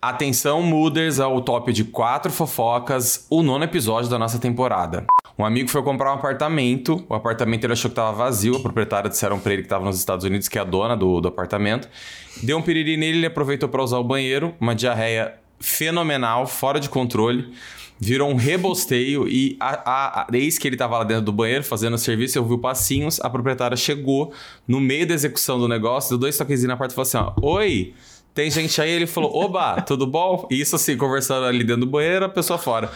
Atenção, Mooders, ao top de quatro fofocas, o nono episódio da nossa temporada. Um amigo foi comprar um apartamento, o apartamento ele achou que estava vazio, a proprietária disseram para ele que estava nos Estados Unidos, que é a dona do, do apartamento. Deu um piriri nele, ele aproveitou para usar o banheiro, uma diarreia fenomenal, fora de controle. Virou um rebosteio e a, a, a, eis que ele estava lá dentro do banheiro fazendo o serviço, eu vi passinhos, a proprietária chegou no meio da execução do negócio, deu dois toquezinhos na porta e falou assim: ó, Oi! Tem gente aí, ele falou, oba, tudo bom? E isso assim, conversando ali dentro do banheiro, a pessoa fora.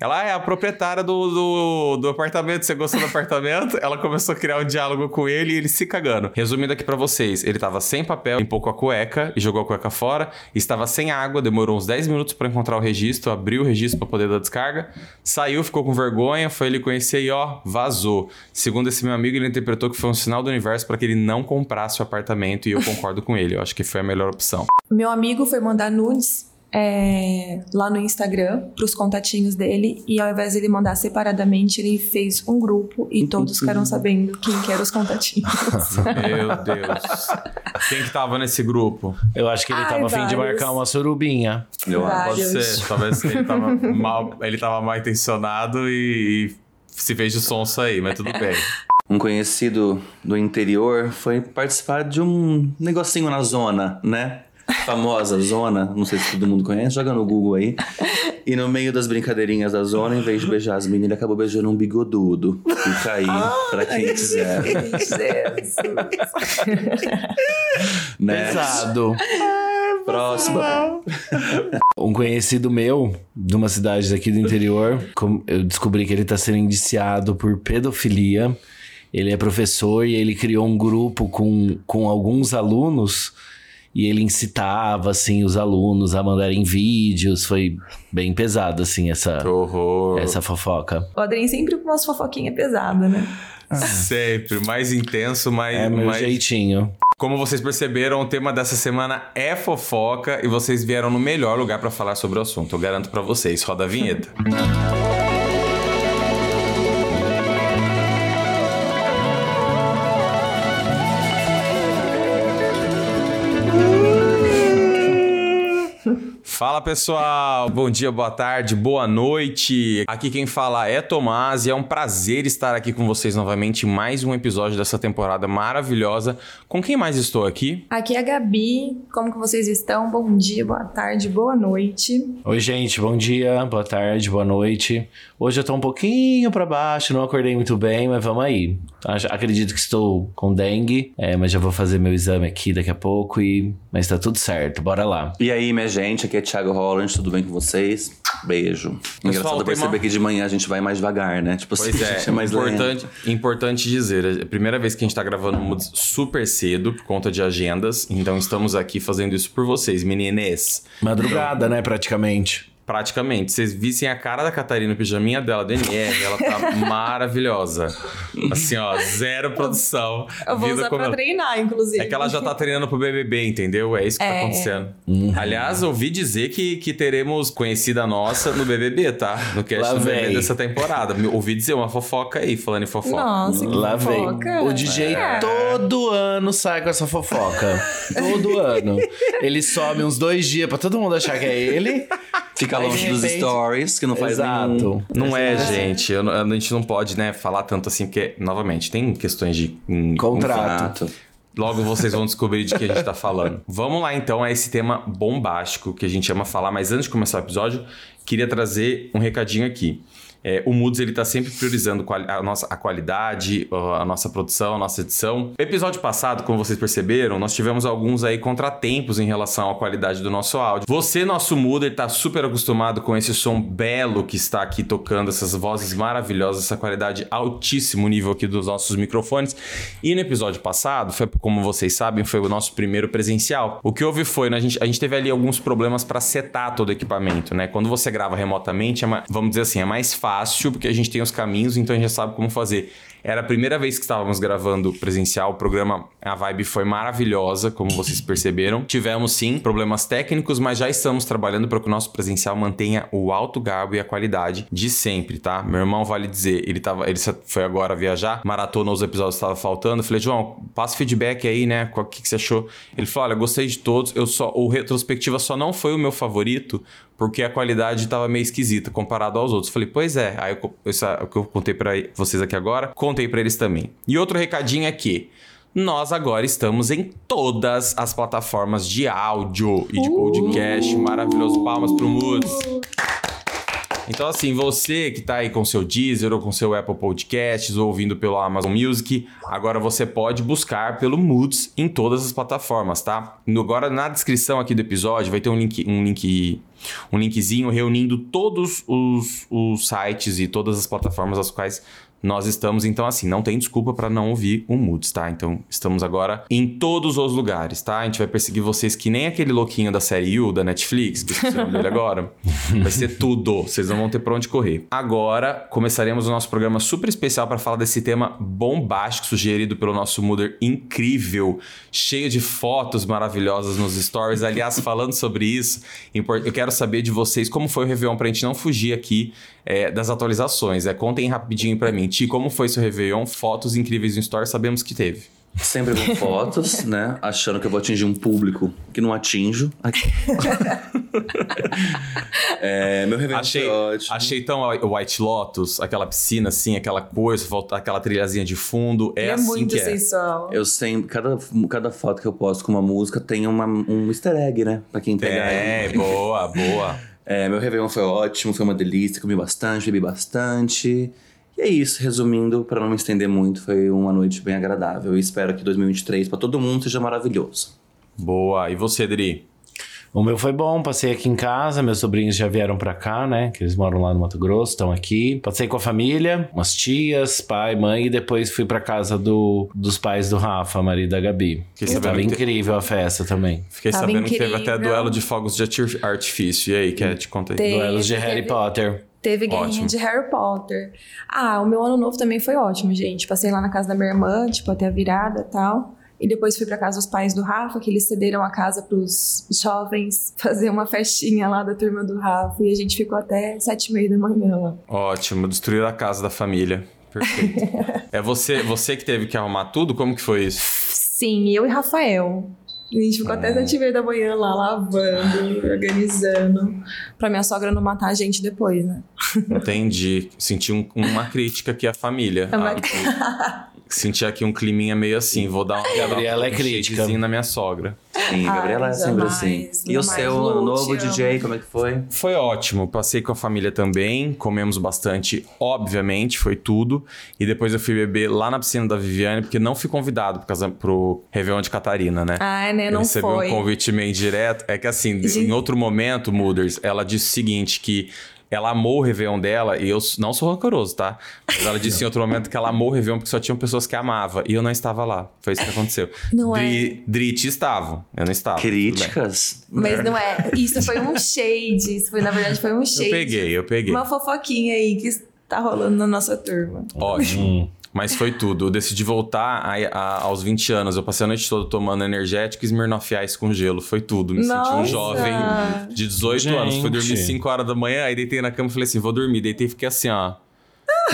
Ela é a proprietária do, do, do, apartamento. Você gostou do apartamento? Ela começou a criar um diálogo com ele e ele se cagando. Resumindo aqui para vocês, ele tava sem papel, limpou com a cueca e jogou a cueca fora. Estava sem água, demorou uns 10 minutos para encontrar o registro, abriu o registro para poder dar descarga. Saiu, ficou com vergonha, foi ele conhecer e ó, vazou. Segundo esse meu amigo, ele interpretou que foi um sinal do universo para que ele não comprasse o apartamento e eu concordo com ele. Eu acho que foi a melhor opção. Meu amigo foi mandar nudes é, lá no Instagram para os contatinhos dele e ao invés de ele mandar separadamente, ele fez um grupo e todos ficaram sabendo quem que eram os contatinhos. Meu Deus. Quem que tava nesse grupo? Eu acho que ele Ai, tava afim de marcar uma surubinha. Eu, pode ser. Talvez ele tava mal, ele tava mal intencionado e, e se fez de sonso aí, mas tudo bem. Um conhecido do interior foi participar de um negocinho na zona, né? Famosa zona, não sei se todo mundo conhece, joga no Google aí. E no meio das brincadeirinhas da zona, em vez de beijar as meninas, ele acabou beijando um bigodudo. Fica aí pra quem quiser. né? Pesado. Próxima. Um conhecido meu, de uma cidade daqui do interior, eu descobri que ele tá sendo indiciado por pedofilia. Ele é professor e ele criou um grupo com, com alguns alunos e ele incitava, assim, os alunos a mandarem vídeos. Foi bem pesado, assim, essa, essa fofoca. O Adrien sempre com umas fofoquinhas pesadas, né? Sempre, mais intenso, mais. É meu mais... jeitinho. Como vocês perceberam, o tema dessa semana é fofoca e vocês vieram no melhor lugar para falar sobre o assunto. Eu garanto para vocês. Roda a vinheta. Fala pessoal, bom dia, boa tarde, boa noite. Aqui quem fala é Tomás e é um prazer estar aqui com vocês novamente em mais um episódio dessa temporada maravilhosa. Com quem mais estou aqui? Aqui é a Gabi. Como que vocês estão? Bom dia, boa tarde, boa noite. Oi, gente, bom dia, boa tarde, boa noite. Hoje eu tô um pouquinho para baixo, não acordei muito bem, mas vamos aí. Acredito que estou com dengue, é, mas já vou fazer meu exame aqui daqui a pouco e mas tá tudo certo, bora lá. E aí, minha gente, aqui é Thiago Holland, tudo bem com vocês? Beijo. Engraçado perceber uma... que de manhã a gente vai mais devagar, né? Tipo pois assim, é, é mais importante, importante dizer, é a primeira vez que a gente tá gravando super cedo por conta de agendas, então estamos aqui fazendo isso por vocês, meninas. Madrugada, né, praticamente. Praticamente. Vocês vissem a cara da Catarina, o pijaminha dela, DNR, ela tá maravilhosa. Assim, ó, zero produção. Eu vou usar pra ela... treinar, inclusive. É que ela já tá treinando pro BBB, entendeu? É isso que tá é. tá acontecendo. Uhum. Aliás, ouvi dizer que, que teremos conhecida nossa no BBB, tá? No cast Lá do BBB dessa temporada. Ouvi dizer uma fofoca aí, falando em fofoca. Nossa, que Lá fofoca. Vem. O DJ é. todo ano sai com essa fofoca. todo ano. Ele some uns dois dias pra todo mundo achar que é ele. Fica longe repente... dos stories, que não faz Exato. nenhum. Não é, gente. Eu, a gente não pode, né, falar tanto assim, porque, novamente, tem questões de. Um, Contrato. Um Logo vocês vão descobrir de que a gente tá falando. Vamos lá então a esse tema bombástico que a gente ama falar, mas antes de começar o episódio, queria trazer um recadinho aqui. É, o Moods ele está sempre priorizando a nossa a qualidade, a nossa produção, a nossa edição. Episódio passado, como vocês perceberam, nós tivemos alguns aí contratempos em relação à qualidade do nosso áudio. Você, nosso Moods, está super acostumado com esse som belo que está aqui tocando, essas vozes maravilhosas, essa qualidade altíssimo nível aqui dos nossos microfones. E no episódio passado, foi como vocês sabem, foi o nosso primeiro presencial. O que houve foi, né, a, gente, a gente teve ali alguns problemas para setar todo o equipamento, né? Quando você grava remotamente, é, vamos dizer assim, é mais fácil fácil, porque a gente tem os caminhos, então a gente já sabe como fazer. Era a primeira vez que estávamos gravando presencial. O programa, a vibe foi maravilhosa, como vocês perceberam. Tivemos sim problemas técnicos, mas já estamos trabalhando para que o nosso presencial mantenha o alto garbo e a qualidade de sempre, tá? Meu irmão vale dizer, ele tava, ele foi agora viajar, maratona os episódios estava faltando. falei, João, passa feedback aí, né? O que, que você achou? Ele falou: olha, gostei de todos. Eu só, o retrospectiva só não foi o meu favorito porque a qualidade estava meio esquisita comparado aos outros. Falei, pois é. Aí eu, isso é o que eu contei para vocês aqui agora, contei para eles também. E outro recadinho é que nós agora estamos em todas as plataformas de áudio e de podcast. Uh! Maravilhoso. Palmas pro Moods. Então, assim, você que tá aí com seu Deezer ou com seu Apple Podcasts ou ouvindo pelo Amazon Music, agora você pode buscar pelo Moods em todas as plataformas, tá? Agora, na descrição aqui do episódio, vai ter um link, um link um linkzinho reunindo todos os, os sites e todas as plataformas às quais nós estamos, então, assim, não tem desculpa para não ouvir o Moods, tá? Então, estamos agora em todos os lugares, tá? A gente vai perseguir vocês que nem aquele louquinho da série U da Netflix, que esqueci o nome dele agora. Vai ser tudo, vocês não vão ter pra onde correr. Agora, começaremos o nosso programa super especial para falar desse tema bombástico sugerido pelo nosso Mooder incrível, cheio de fotos maravilhosas nos stories. Aliás, falando sobre isso, eu quero saber de vocês como foi o Réveillon pra gente não fugir aqui é, das atualizações. É, contem rapidinho para mim. Ti, como foi seu Réveillon? Fotos incríveis no Store, sabemos que teve. Sempre com fotos, né? Achando que eu vou atingir um público que não atinjo. é, meu Réveillon achei, foi ótimo. Achei tão White Lotus, aquela piscina assim, aquela coisa, aquela trilhazinha de fundo. É, é assim muito que é. sensual. Eu sempre, cada, cada foto que eu posto com uma música tem uma, um easter egg, né? Pra quem pegar. É, boa, boa. É, meu Réveillon foi ótimo, foi uma delícia, comi bastante, bebi bastante. E é isso, resumindo, para não me estender muito, foi uma noite bem agradável. E espero que 2023 para todo mundo seja maravilhoso. Boa. E você, Dri? O meu foi bom, passei aqui em casa, meus sobrinhos já vieram para cá, né? Que eles moram lá no Mato Grosso, estão aqui. Passei com a família, umas tias, pai, mãe, e depois fui para casa do, dos pais do Rafa, marido da Gabi. Fiquei Tava incrível a festa também. Fiquei Tava sabendo incrível. que teve até duelo de fogos de artifício. E aí, Cat, conta aí. Duelos de Harry teve, Potter. Teve guerrinha ótimo. de Harry Potter. Ah, o meu ano novo também foi ótimo, gente. Passei lá na casa da minha irmã, tipo, até a virada e tal. E depois fui para casa dos pais do Rafa, que eles cederam a casa para os jovens fazer uma festinha lá da turma do Rafa. E a gente ficou até sete e meia da manhã lá. Ótimo, destruir a casa da família. Perfeito. é você, você que teve que arrumar tudo? Como que foi isso? Sim, eu e Rafael. A gente ficou até sete e meia da manhã lá, lavando, organizando. Pra minha sogra não matar a gente depois, né? Entendi. Senti um, uma crítica aqui à família. É uma... Ah, senti aqui um climinha meio assim. Vou dar uma. Gabriela é crítica. na minha sogra. Sim, Gabriela é sempre assim. E o seu ano novo, DJ, como é que foi? Foi ótimo. Passei com a família também. Comemos bastante, obviamente, foi tudo. E depois eu fui beber lá na piscina da Viviane, porque não fui convidado por causa, pro Réveillon de Catarina, né? Ah, né? Não recebi foi. um convite meio direto. É que assim, Gente... em outro momento, Mooders, ela disse o seguinte: que ela amou o Réveillon dela, e eu não sou rancoroso, tá? Mas ela disse em outro momento que ela amou o Réveillon porque só tinham pessoas que amava. E eu não estava lá. Foi isso que aconteceu. Não Dri, é. Drit estavam. Eu não estava. Críticas. Mas não é. Isso foi um shade. Isso foi, na verdade, foi um shade. Eu peguei, eu peguei. Uma fofoquinha aí que tá rolando na nossa turma. Ótimo. Mas foi tudo. Eu decidi voltar a, a, aos 20 anos. Eu passei a noite toda tomando energético e Smirnoff Ice com gelo. Foi tudo. Me Nossa. senti um jovem de 18 Gente. anos. Fui dormir 5 horas da manhã, aí deitei na cama e falei assim: vou dormir. Deitei e fiquei assim, ó.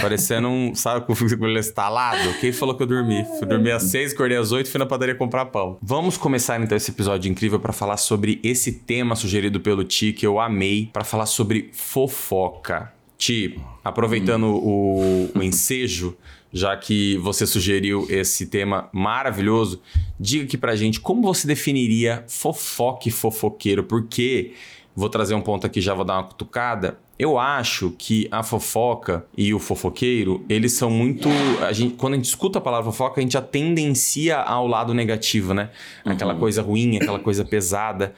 Parecendo um, sabe, com o estalado. Quem falou que eu dormi? Fui dormir às seis, acordei às oito, fui na padaria comprar pão. Vamos começar então esse episódio incrível para falar sobre esse tema sugerido pelo Ti que eu amei, para falar sobre fofoca. Ti, aproveitando hum. o, o ensejo, já que você sugeriu esse tema maravilhoso, diga aqui pra gente como você definiria fofoque fofoqueiro, porque vou trazer um ponto aqui, já vou dar uma cutucada. Eu acho que a fofoca e o fofoqueiro, eles são muito. A gente, quando a gente escuta a palavra fofoca, a gente já tendencia ao lado negativo, né? Aquela uhum. coisa ruim, aquela coisa pesada.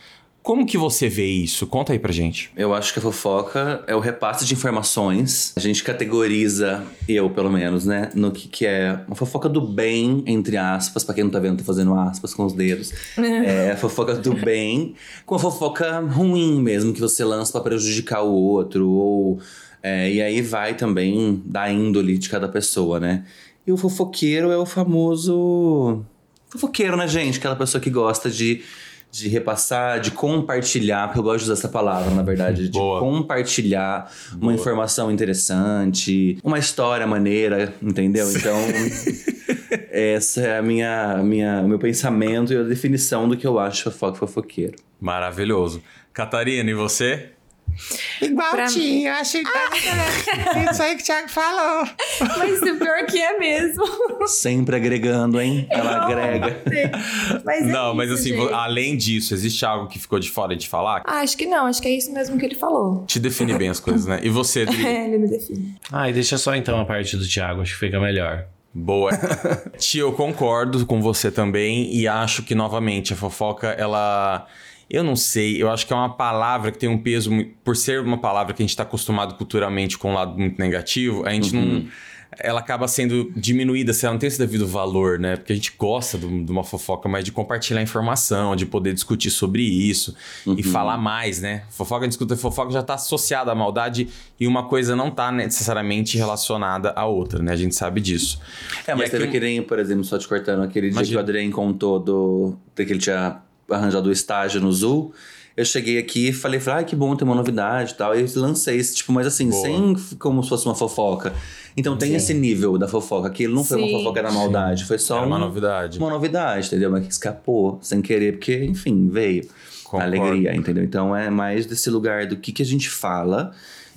Como que você vê isso? Conta aí pra gente. Eu acho que a fofoca é o repasse de informações. A gente categoriza, eu pelo menos, né, no que, que é uma fofoca do bem, entre aspas, pra quem não tá vendo, tô fazendo aspas com os dedos. é a fofoca do bem, com a fofoca ruim mesmo, que você lança para prejudicar o outro, ou. É, e aí vai também da índole de cada pessoa, né? E o fofoqueiro é o famoso. Fofoqueiro, né, gente? Aquela pessoa que gosta de, de repassar, de compartilhar, porque eu gosto de usar essa palavra, na verdade, de Boa. compartilhar uma informação interessante, uma história maneira, entendeu? Então, essa é a minha, minha, meu pensamento e a definição do que eu acho fofoca fofoqueiro. Maravilhoso. Catarina, e você? Igualzinho, eu achei que isso aí que o Thiago falou. Mas o pior que é mesmo. Sempre agregando, hein? Ela agrega. Mas é não, mas isso, assim, gente. além disso, existe algo que ficou de fora de falar? Ah, acho que não, acho que é isso mesmo que ele falou. Te define bem as coisas, né? E você, Adri? É, ele me define. Ai, deixa só então a parte do Thiago, acho que fica melhor. Boa. Tia, eu concordo com você também e acho que, novamente, a fofoca, ela. Eu não sei, eu acho que é uma palavra que tem um peso, por ser uma palavra que a gente está acostumado culturalmente com um lado muito negativo, a gente não. Ela acaba sendo diminuída, se ela não tem esse devido valor, né? Porque a gente gosta do- de uma fofoca, mas de compartilhar informação, de poder discutir sobre isso e falar mais, né? Fofoca, a gente escuta fofoca já está associada à maldade e uma coisa não está necessariamente relacionada à outra, né? A gente sabe disso. É, mas E teve aquele, por exemplo, só te cortando, aquele dia que Imagina. o Adrien contou do, que ele tinha arranjado o estágio no Zul. Eu cheguei aqui e falei, falei, ai, que bom, tem uma novidade e tal. E lancei esse, tipo, mas assim, Boa. sem como se fosse uma fofoca. Então tem Sim. esse nível da fofoca. Aquilo não foi uma fofoca da maldade, foi só Era uma um- novidade. uma novidade, entendeu? Mas que escapou sem querer, porque, enfim, veio. Concordo. Alegria, entendeu? Então é mais desse lugar do que, que a gente fala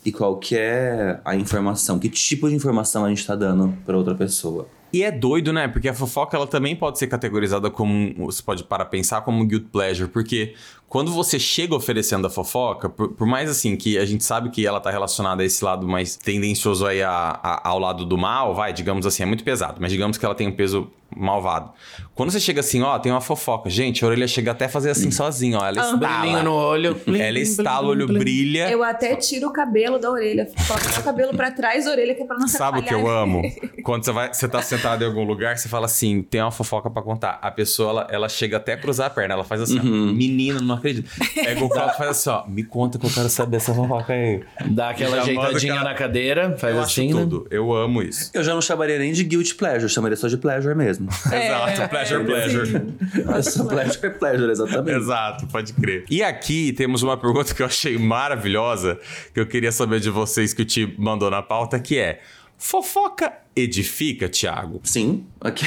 e qual que é a informação, que tipo de informação a gente tá dando pra outra pessoa. E é doido, né? Porque a fofoca ela também pode ser categorizada como. Você pode para pensar como guilt pleasure. Porque quando você chega oferecendo a fofoca, por, por mais assim que a gente sabe que ela tá relacionada a esse lado mais tendencioso aí a- a- ao lado do mal, vai, digamos assim, é muito pesado, mas digamos que ela tem um peso malvado. Quando você chega assim, ó, tem uma fofoca. Gente, a orelha chega até a fazer assim sozinha, ó. Ela Brilhinho estala. no olho. Ela estala, o olho brilha. Eu até tiro o cabelo da orelha. Coloco o cabelo pra trás da orelha, que é pra não se Sabe o que eu amo? Quando você, vai, você tá sentado em algum lugar, você fala assim, tem uma fofoca pra contar. A pessoa, ela, ela chega até a cruzar a perna. Ela faz assim, ó, menina, não acredito. Pega o copo e faz assim, ó, me conta que eu quero saber essa fofoca aí. Dá aquela Já ajeitadinha na cadeira, faz eu assim, acho né? tudo. Eu amo isso. Eu já não chamaria nem de guilt pleasure, eu chamaria só de pleasure mesmo. Exato, pleasure, pleasure. Só pleasure, pleasure, exatamente. Exato, pode crer. E aqui temos uma pergunta que eu achei maravilhosa, que eu queria saber de vocês que o Ti mandou na pauta, que é: fofoca edifica, Thiago? Sim, aqui.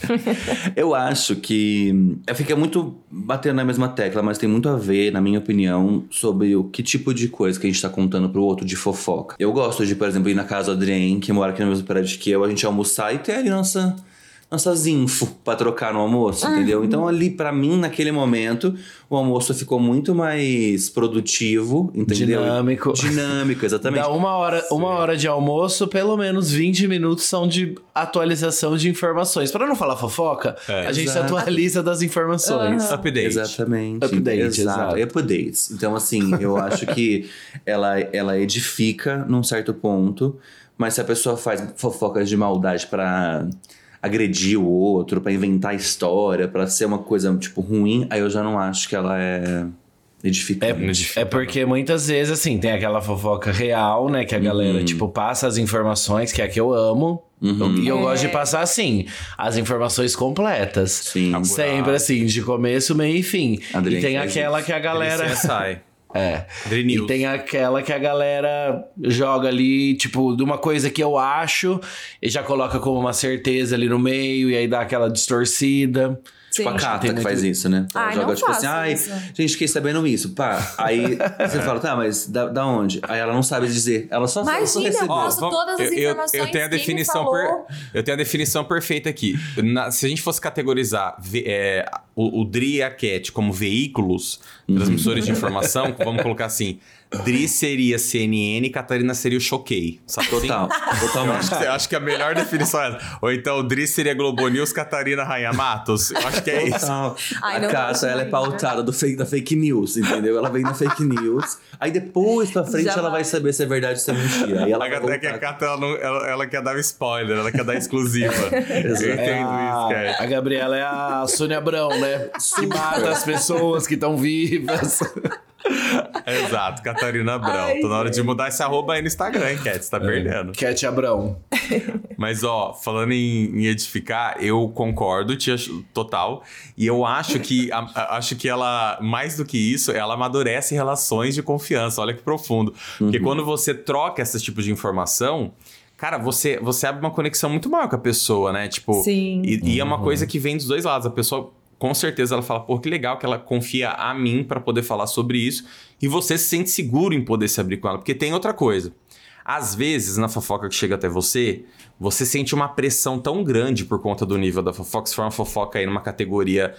eu acho que é, fica muito batendo na mesma tecla, mas tem muito a ver, na minha opinião, sobre o que tipo de coisa que a gente tá contando pro outro de fofoca. Eu gosto de, por exemplo, ir na casa do Adrien, que mora aqui no mesmo prédio que eu, a gente almoçar e ter ali nossa nossas info pra trocar no almoço, entendeu? Então ali pra mim naquele momento o almoço ficou muito mais produtivo, entendeu? Dinâmico. Dinâmico, exatamente. Dá uma hora, uma hora de almoço, pelo menos 20 minutos são de atualização de informações. Pra não falar fofoca, É. a gente se Exato. atualiza das informações. Update. Exatamente. Update, exato. exato. Updates. Então, assim, eu acho que ela, ela edifica num certo ponto, mas se a pessoa faz fofocas de maldade pra agredir o outro, pra inventar história, pra ser uma coisa, tipo, ruim, aí eu já não acho que ela é edificante. É porque muitas vezes, assim, tem aquela fofoca real, né? Que a galera, Uhum. tipo, passa as informações, que é a que eu amo. E eu gosto de passar, assim, as informações completas. Sim. Sempre assim, de começo, meio e fim. Adriane e tem aquela isso. que a galera. Sai. É. E tem aquela que a galera joga ali, tipo, de uma coisa que eu acho, e já coloca como uma certeza ali no meio, e aí dá aquela distorcida. Tipo a Sim. Cata Tem que faz isso, né? Ela Ai, joga não tipo assim, ai, isso. gente, fiquei sabendo isso. Pá. Aí você fala, tá, mas da, da onde? Aí ela não sabe dizer. Ela só, só Imagina, recebeu. eu posso vamos- todas as eu- eu- informações Eu, tenho a definição falou. per- eu tenho a definição perfeita aqui. Na- se a gente fosse categorizar é, o, o Dri e a Cat como veículos, transmissores de informação, vamos colocar assim: Dri seria CNN, Catarina seria o Choquei. Sabe assim? Total, Eu totalmente. acho, que, eu acho que a melhor definição é essa. Ou então Dri seria Globo News, Catarina Rainha Matos. Eu acho que é isso. Total. Ai, a Cássia, ela é pautada do fake, da fake news, entendeu? Ela vem na fake news. Aí depois pra frente Já ela vai vai. saber se é verdade ou se é mentira. Aí ela é que a. Cata, ela, não- ela- ela quer dar um spoiler, ela quer dar exclusiva. Eu entendo É isso, a, Cat. a Gabriela é a Sônia Abrão, né? Que mata as pessoas que estão vivas. Exato, Catarina Abrão. Ai, Tô na hora de mudar esse arroba aí no Instagram, hein, Cat? Você tá perdendo. Cat Abrão. Mas, ó, falando em, em edificar, eu concordo, tia, total. E eu acho que, a- a- acho que ela, mais do que isso, ela amadurece relações de confiança. Olha que profundo. Porque quando você troca esse tipo de informação, cara, você, você abre uma conexão muito maior com a pessoa, né? Tipo, Sim. e, e é uma coisa que vem dos dois lados. A pessoa, com certeza, ela fala, pô, que legal que ela confia a mim pra poder falar sobre isso. E você se sente seguro em poder se abrir com ela. Porque tem outra coisa. Às vezes, na fofoca que chega até você, você sente uma pressão tão grande por conta do nível da fofoca. Se for uma fofoca aí numa categoria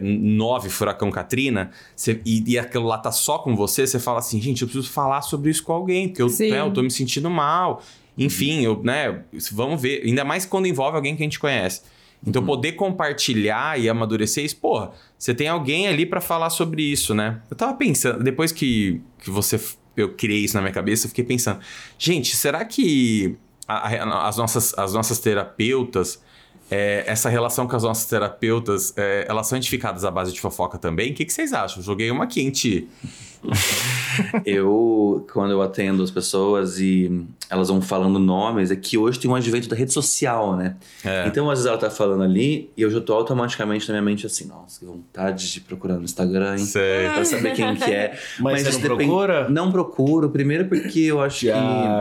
9, Furacão Katrina, você- e, e aquilo lá tá só com você, você fala assim, gente, eu preciso falar sobre isso com alguém, porque eu, né, eu tô me sentindo mal. Enfim, eu, né, vamos ver. Ainda mais quando envolve alguém que a gente conhece. Então, poder compartilhar e amadurecer isso, porra, você tem alguém ali pra falar sobre isso, né? Eu tava pensando, depois que, que você, eu criei isso na minha cabeça, eu fiquei pensando, gente, será que a- a- as, nossas, as nossas terapeutas, é, essa relação com as nossas terapeutas, é, elas são edificadas à base de fofoca também? O que, que vocês acham? Joguei uma quente. Eu, quando eu atendo as pessoas e elas vão falando nomes, é que hoje tem um advento da rede social, né? É. Então, às vezes ela tá falando ali e eu já tô automaticamente na minha mente assim, nossa, que vontade de procurar no Instagram, hein? Sei. Pra saber quem que é. Mas, você isso não depende- procura? Não procuro, primeiro porque eu acho que...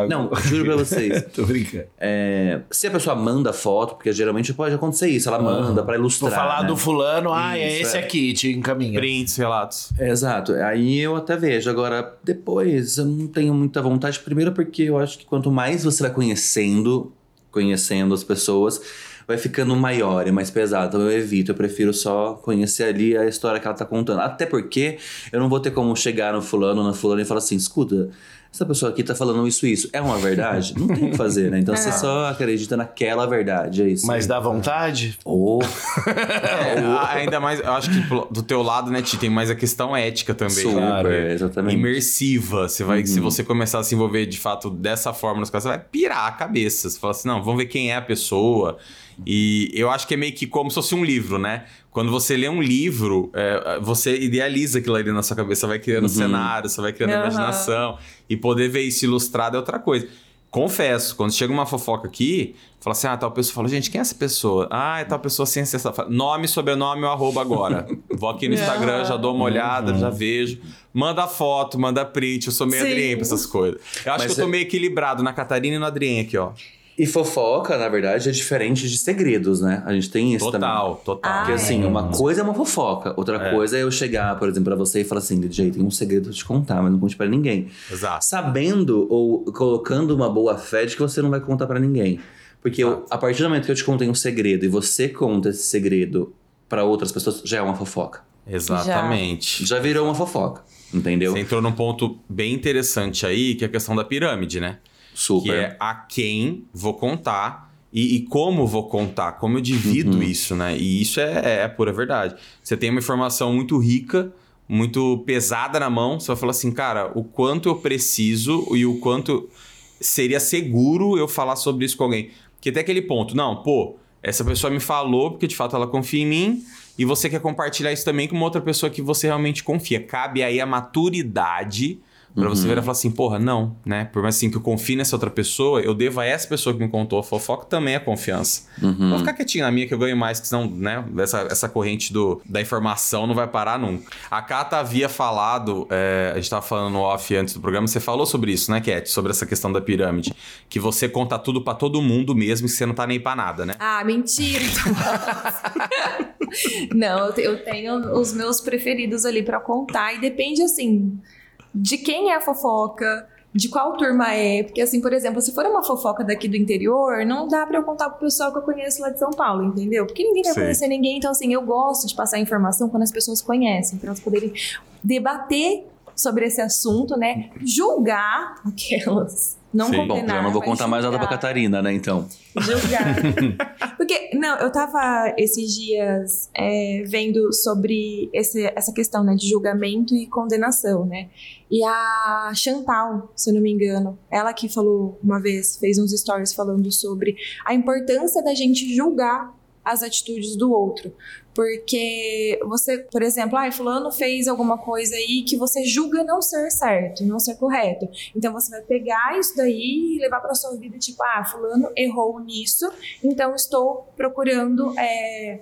Não, juro pra vocês. Tô brincando. É, se a pessoa manda foto, porque geralmente pode acontecer isso, ela manda pra ilustrar. Vou falar né? do fulano, ah, é esse é. aqui, te encaminha. Prints, relatos. É, Exato. Aí eu até vejo. Agora, depois, eu não tenho muita vontade. Primeiro porque eu acho que quanto mais você vai conhecendo, conhecendo as pessoas, vai ficando maior e mais pesado. Então eu evito. Eu prefiro só conhecer ali a história que ela tá contando. Até porque eu não vou ter como chegar no fulano, na fulana e falar assim, escuta... Essa pessoa aqui tá falando isso e isso. É uma verdade? Não tem o que fazer, né? Então você só acredita naquela verdade, é isso. Mas dá vontade? Ou É, a- ainda mais, eu acho que do teu lado, né, Ti, tem mais a questão ética também. super, Claro. exatamente. Imersiva. Você vai, Se Uhum. você começar a se envolver de fato dessa forma nas coisas, você vai pirar a cabeça. Você fala assim, não, vamos ver quem é a pessoa. E eu acho que é meio que como se fosse um livro, né? Quando você lê um livro, é, você idealiza aquilo ali na sua cabeça, vai criando Uhum. cenário, você vai criando Aham. imaginação. E poder ver isso ilustrado é outra coisa. Confesso, quando chega uma fofoca aqui, fala assim: ah, tal pessoa fala, gente, quem é essa pessoa? Ah, é tal pessoa assim, assim, essa. Nome, sobrenome ou arroba agora. Vou aqui no Instagram, já dou uma olhada, já vejo. Manda foto, manda print. Eu sou meio. Adrien pra essas coisas. Eu acho Mas que eu tô é- meio equilibrado na Catarina e no Adrien aqui, ó. E fofoca, na verdade, é diferente de segredos, né? A gente tem isso também. Total, total. Ah, Porque assim, é. uma coisa é uma fofoca, outra É. coisa é eu chegar, por exemplo, pra você e falar assim, DJ, tem um segredo pra te contar, mas não conte pra ninguém. Exato. Sabendo ou colocando uma boa fé de que você não vai contar pra ninguém. Porque eu- a partir do momento que eu te contei um segredo e você conta esse segredo pra outras pessoas, já é uma fofoca. Exatamente. Já virou uma fofoca, entendeu? Você entrou num ponto bem interessante aí, que é a questão da pirâmide, né? Super. Que é a quem vou contar e, e como vou contar, como eu divido Uhum. isso, né? E isso é, é a pura verdade. Você tem uma informação muito rica, muito pesada na mão, você vai falar assim, cara, o quanto eu preciso e o quanto seria seguro eu falar sobre isso com alguém. Porque tem aquele ponto, não, pô, essa pessoa me falou porque de fato ela confia em mim e você quer compartilhar isso também com uma outra pessoa que você realmente confia. Cabe aí a maturidade pra você virar e falar assim, porra, não, né? Por mais assim que eu confie nessa outra pessoa, eu devo a essa pessoa que me contou a fofoca também a confiança. Uhum. Vou ficar quietinho na minha que eu ganho mais, que senão, né? Essa, essa corrente do, da informação não vai parar nunca. A Kata havia falado, é, a gente tava falando no off antes do programa, você falou sobre isso, né, Cat? Sobre essa questão da pirâmide. Que você conta tudo pra todo mundo mesmo e você não tá nem pra nada, né? Ah, mentira, Tomás. Não, eu te- eu tenho os meus preferidos ali pra contar e depende assim de quem é a fofoca, de qual turma é, porque assim, por exemplo, se for uma fofoca daqui do interior, não dá pra eu contar pro pessoal que eu conheço lá de São Paulo, entendeu? Porque ninguém vai Sei. conhecer ninguém, então assim, eu gosto de passar informação quando as pessoas conhecem, para elas poderem debater sobre esse assunto, né? Julgar aquelas, não Sim. Bom, condenar, já não vou contar mais nada pra julgar. Catarina, né, então. Julgar. Porque, não, eu tava esses dias é, vendo sobre esse- essa questão, né, de julgamento e condenação, né? E a Chantal, se eu não me engano, ela que falou uma vez, fez uns stories falando sobre a importância da gente julgar as atitudes do outro. Porque você, por exemplo, ah, fulano fez alguma coisa aí que você julga não ser certo, não ser correto. Então você vai pegar isso daí e levar para sua vida, tipo, ah, fulano errou nisso, então estou procurando é,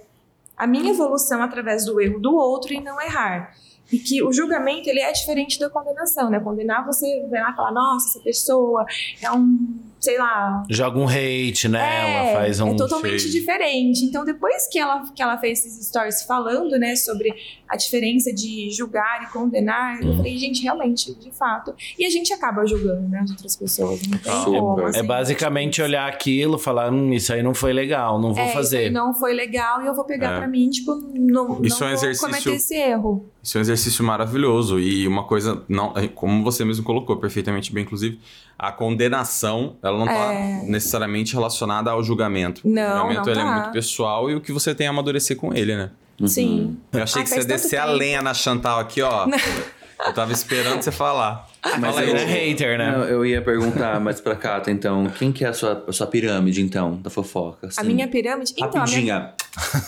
a minha evolução através do erro do outro e não errar. E que o julgamento ele é diferente da condenação, né? Condenar você vai lá falar, nossa, essa pessoa é um, sei lá, Joga um hate, né? é, Ela faz um. é totalmente diferente. Então, depois que ela, que ela fez esses stories falando, né, sobre a diferença de julgar e condenar, Uhum. eu falei, gente, realmente, de fato. E a gente acaba julgando, né, as outras pessoas. Não tem como. É assim, basicamente tipo, olhar aquilo, falar, hum, isso aí não foi legal, não vou é, isso fazer. aí não foi legal e eu vou pegar É. pra mim, tipo, não, Isso não é um vou exercício- cometer esse erro. Isso é um exercício maravilhoso e uma coisa, não, como você mesmo colocou perfeitamente bem, inclusive, a condenação, ela não está É. necessariamente relacionada ao julgamento. Não, o julgamento não ele é tá. muito pessoal e o que você tem a amadurecer com ele, né? Sim. Eu achei Ai, que você ia descer a lenha na Chantal aqui, ó. Eu tava esperando você falar. Mas Fala aí, eu- Ele é hater, né? Não, eu ia perguntar mais pra Cata, então. Quem que é a sua, a sua pirâmide, então, da fofoca? A assim? minha pirâmide. Então, a minha, Rapidinha.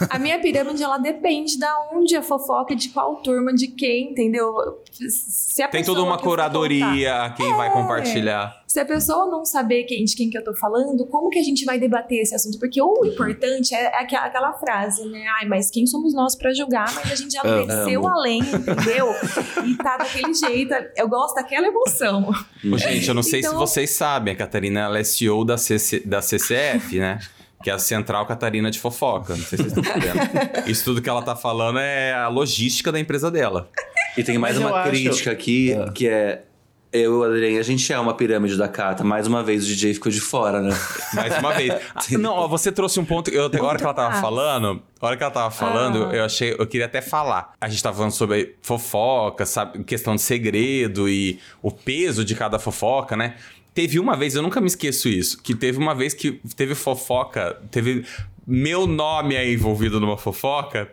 a minha pirâmide, ela depende da onde a fofoca, de qual turma, de quem, entendeu? Se a Tem toda uma contar- curadoria a quem vai compartilhar. Se a pessoa não saber quem, de quem que eu tô falando, como que a gente vai debater esse assunto? Porque o importante é aquela, aquela frase, né? Ai, mas quem somos nós pra julgar? Mas a gente já desceu além, entendeu? e tá daquele jeito. Eu gosto daquela emoção. Gente, eu não sei se Então- vocês sabem, a Catarina ela é CEO da, CC da CCF, né? Que é a Central Catarina de Fofoca. Não sei se vocês estão entendendo. Isso tudo que ela tá falando é a logística da empresa dela. E tem mais Mas uma acho- crítica aqui, Ah. que é... Eu Adrien, a gente é uma pirâmide da Cata. Mais uma vez o DJ ficou de fora, né? Mais uma vez. Não, ó, você trouxe um ponto. Eu, a hora que ela tava falando, a hora que ela tava falando, Ah. eu achei. Eu queria até falar. A gente tava falando sobre fofoca, sabe? Questão de segredo e o peso de cada fofoca, né? Teve uma vez, eu nunca me esqueço isso, que teve uma vez que teve fofoca, teve meu nome aí envolvido numa fofoca,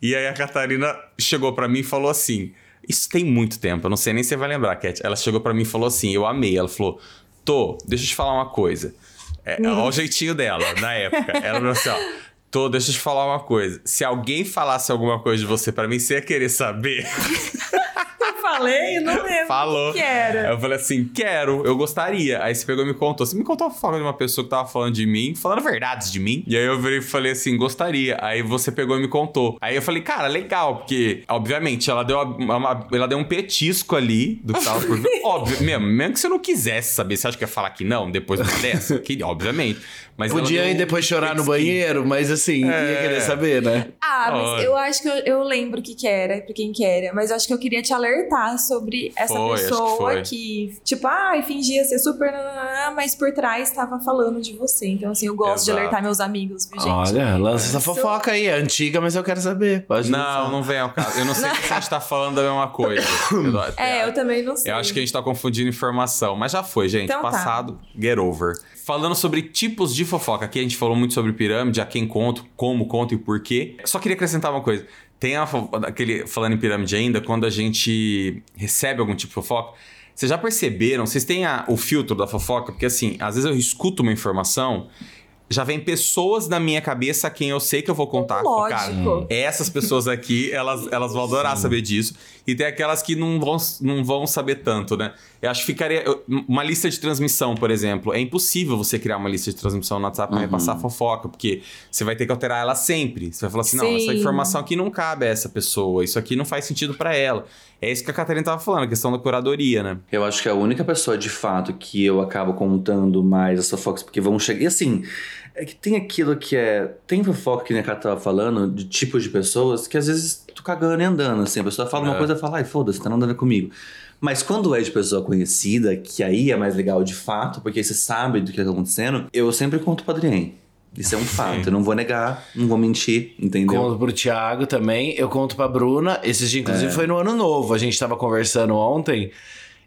e aí a Catarina chegou pra mim e falou assim: Isso tem muito tempo, eu não sei nem se você vai lembrar, Cat. Ela chegou pra mim e falou assim: Eu amei. Ela falou: Tô, deixa eu te falar uma coisa. É, Olha o jeitinho dela, na época. Ela falou assim: Ó. Tô, deixa eu te falar uma coisa. Se alguém falasse alguma coisa de você pra mim, você ia querer saber? Falei, não lembro. Falou. Que era? Eu falei assim, quero, eu gostaria. Aí você pegou e me contou. Você me contou a fofoca de uma pessoa que tava falando de mim, falando verdades de mim. E aí eu virei e falei assim, gostaria. Aí você pegou e me contou. Aí eu falei, cara, legal, porque, obviamente, ela deu, uma- uma- ela deu um petisco ali do que tava por vir. Óbvio, mesmo, mesmo que você não quisesse saber, você acha que ia falar que não depois dessa? Que, obviamente. Mas Podia ir depois chorar no banheiro, mas assim, ia É. querer saber, né? Ah, mas Olha. eu acho que eu, eu lembro o que, que era, pra quem que era. Mas eu acho que eu queria te alertar sobre essa Foi, que pessoa foi. que, tipo, ai, fingia ser super, mas por trás tava falando de você. Então, assim, eu gosto de Exato. alertar meus amigos, viu, gente? Olha, lança essa Isso- fofoca aí. É antiga, mas eu quero saber. Pode Não, lançar. não vem ao caso. Eu não sei se a gente tá falando da mesma coisa. Eu- É, eu também não sei. Eu acho que a gente tá confundindo informação, mas já foi, gente. Então tá. Passado, get over. Falando sobre tipos de fofoca, aqui a gente falou muito sobre pirâmide, a quem conto, como conto e por quê. Só queria acrescentar uma coisa. Tem a, aquele, falando em pirâmide ainda, quando a gente recebe algum tipo de fofoca, vocês já perceberam, vocês têm a- o filtro da fofoca? Porque assim, às vezes eu escuto uma informação, já vem pessoas na minha cabeça a quem eu sei que eu vou contar. Cara, Lógico. essas pessoas aqui, elas, elas vão adorar saber disso. E tem aquelas que não vão, não vão saber tanto, né? Eu acho que ficaria. Uma lista de transmissão, por exemplo. É impossível você criar uma lista de transmissão no WhatsApp pra repassar fofoca, porque você vai ter que alterar ela sempre. Você vai falar assim: não, essa Sim. informação aqui não cabe a essa pessoa, isso aqui não faz sentido pra ela. É isso que a Catarina tava falando, a questão da curadoria, né? Eu acho que a única pessoa, de fato, que eu acabo contando mais as fofocas, porque vão chegar. E assim, é que tem aquilo que é. Tem fofoca que a Cata tava falando, de tipos de pessoas, que às vezes tu cagando e andando, assim. A pessoa fala uma É. coisa e fala, ai, foda-se, tá nada a ver comigo. Mas quando é de pessoa conhecida, que aí é mais legal de fato, porque aí você sabe do que tá acontecendo, eu sempre conto pro Adrien. Isso é um fato, eu não vou negar, não vou mentir, entendeu? Conto pro Thiago também, eu conto pra Bruna. Esses dias, inclusive, É. foi no ano novo. A gente tava conversando ontem.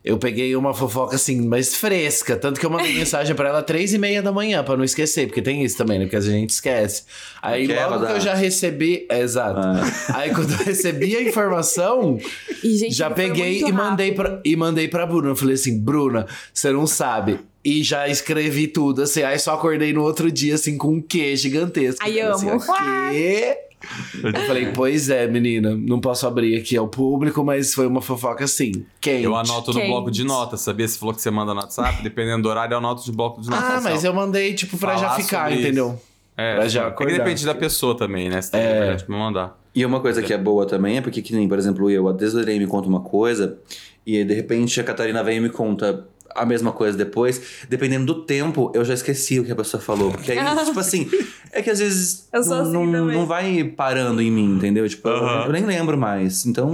Eu peguei uma fofoca assim, mais fresca. Tanto que eu mandei mensagem pra ela três e meia da manhã, pra não esquecer, porque tem isso também, né? Porque a gente esquece. Aí Quebra logo que eu já recebi. É, exato. Aí quando eu recebi a informação, E, gente, já peguei e mandei, pra, e mandei pra Bruna. Eu falei assim, Bruna, você não sabe. E já escrevi tudo, assim. Aí só acordei no outro dia, assim, com um quê gigantesco. Ai, Eu amo. Assim, quê? Eu falei, pois é, menina, não posso abrir aqui ao público, mas foi uma fofoca assim, quente. Eu anoto no Quente. bloco de notas, sabia? Você falou que você manda no WhatsApp, dependendo do horário, eu anoto de bloco de notas. Ah, mas eu mandei, tipo, pra já Falar ficar, sobre entendeu? É, pra já é que acordar. depende da pessoa também, né? Você tem É. liberdade pra mandar. E uma coisa que é boa também é porque, que nem, por exemplo, eu, a Desiree me conta uma coisa e de repente a Catarina vem e me conta a mesma coisa depois. Dependendo do tempo, eu já esqueci o que a pessoa falou. Porque aí, tipo assim, é que às vezes Eu sou não, assim não, não vai parando em mim, entendeu? Tipo, eu- eu nem lembro mais. Então.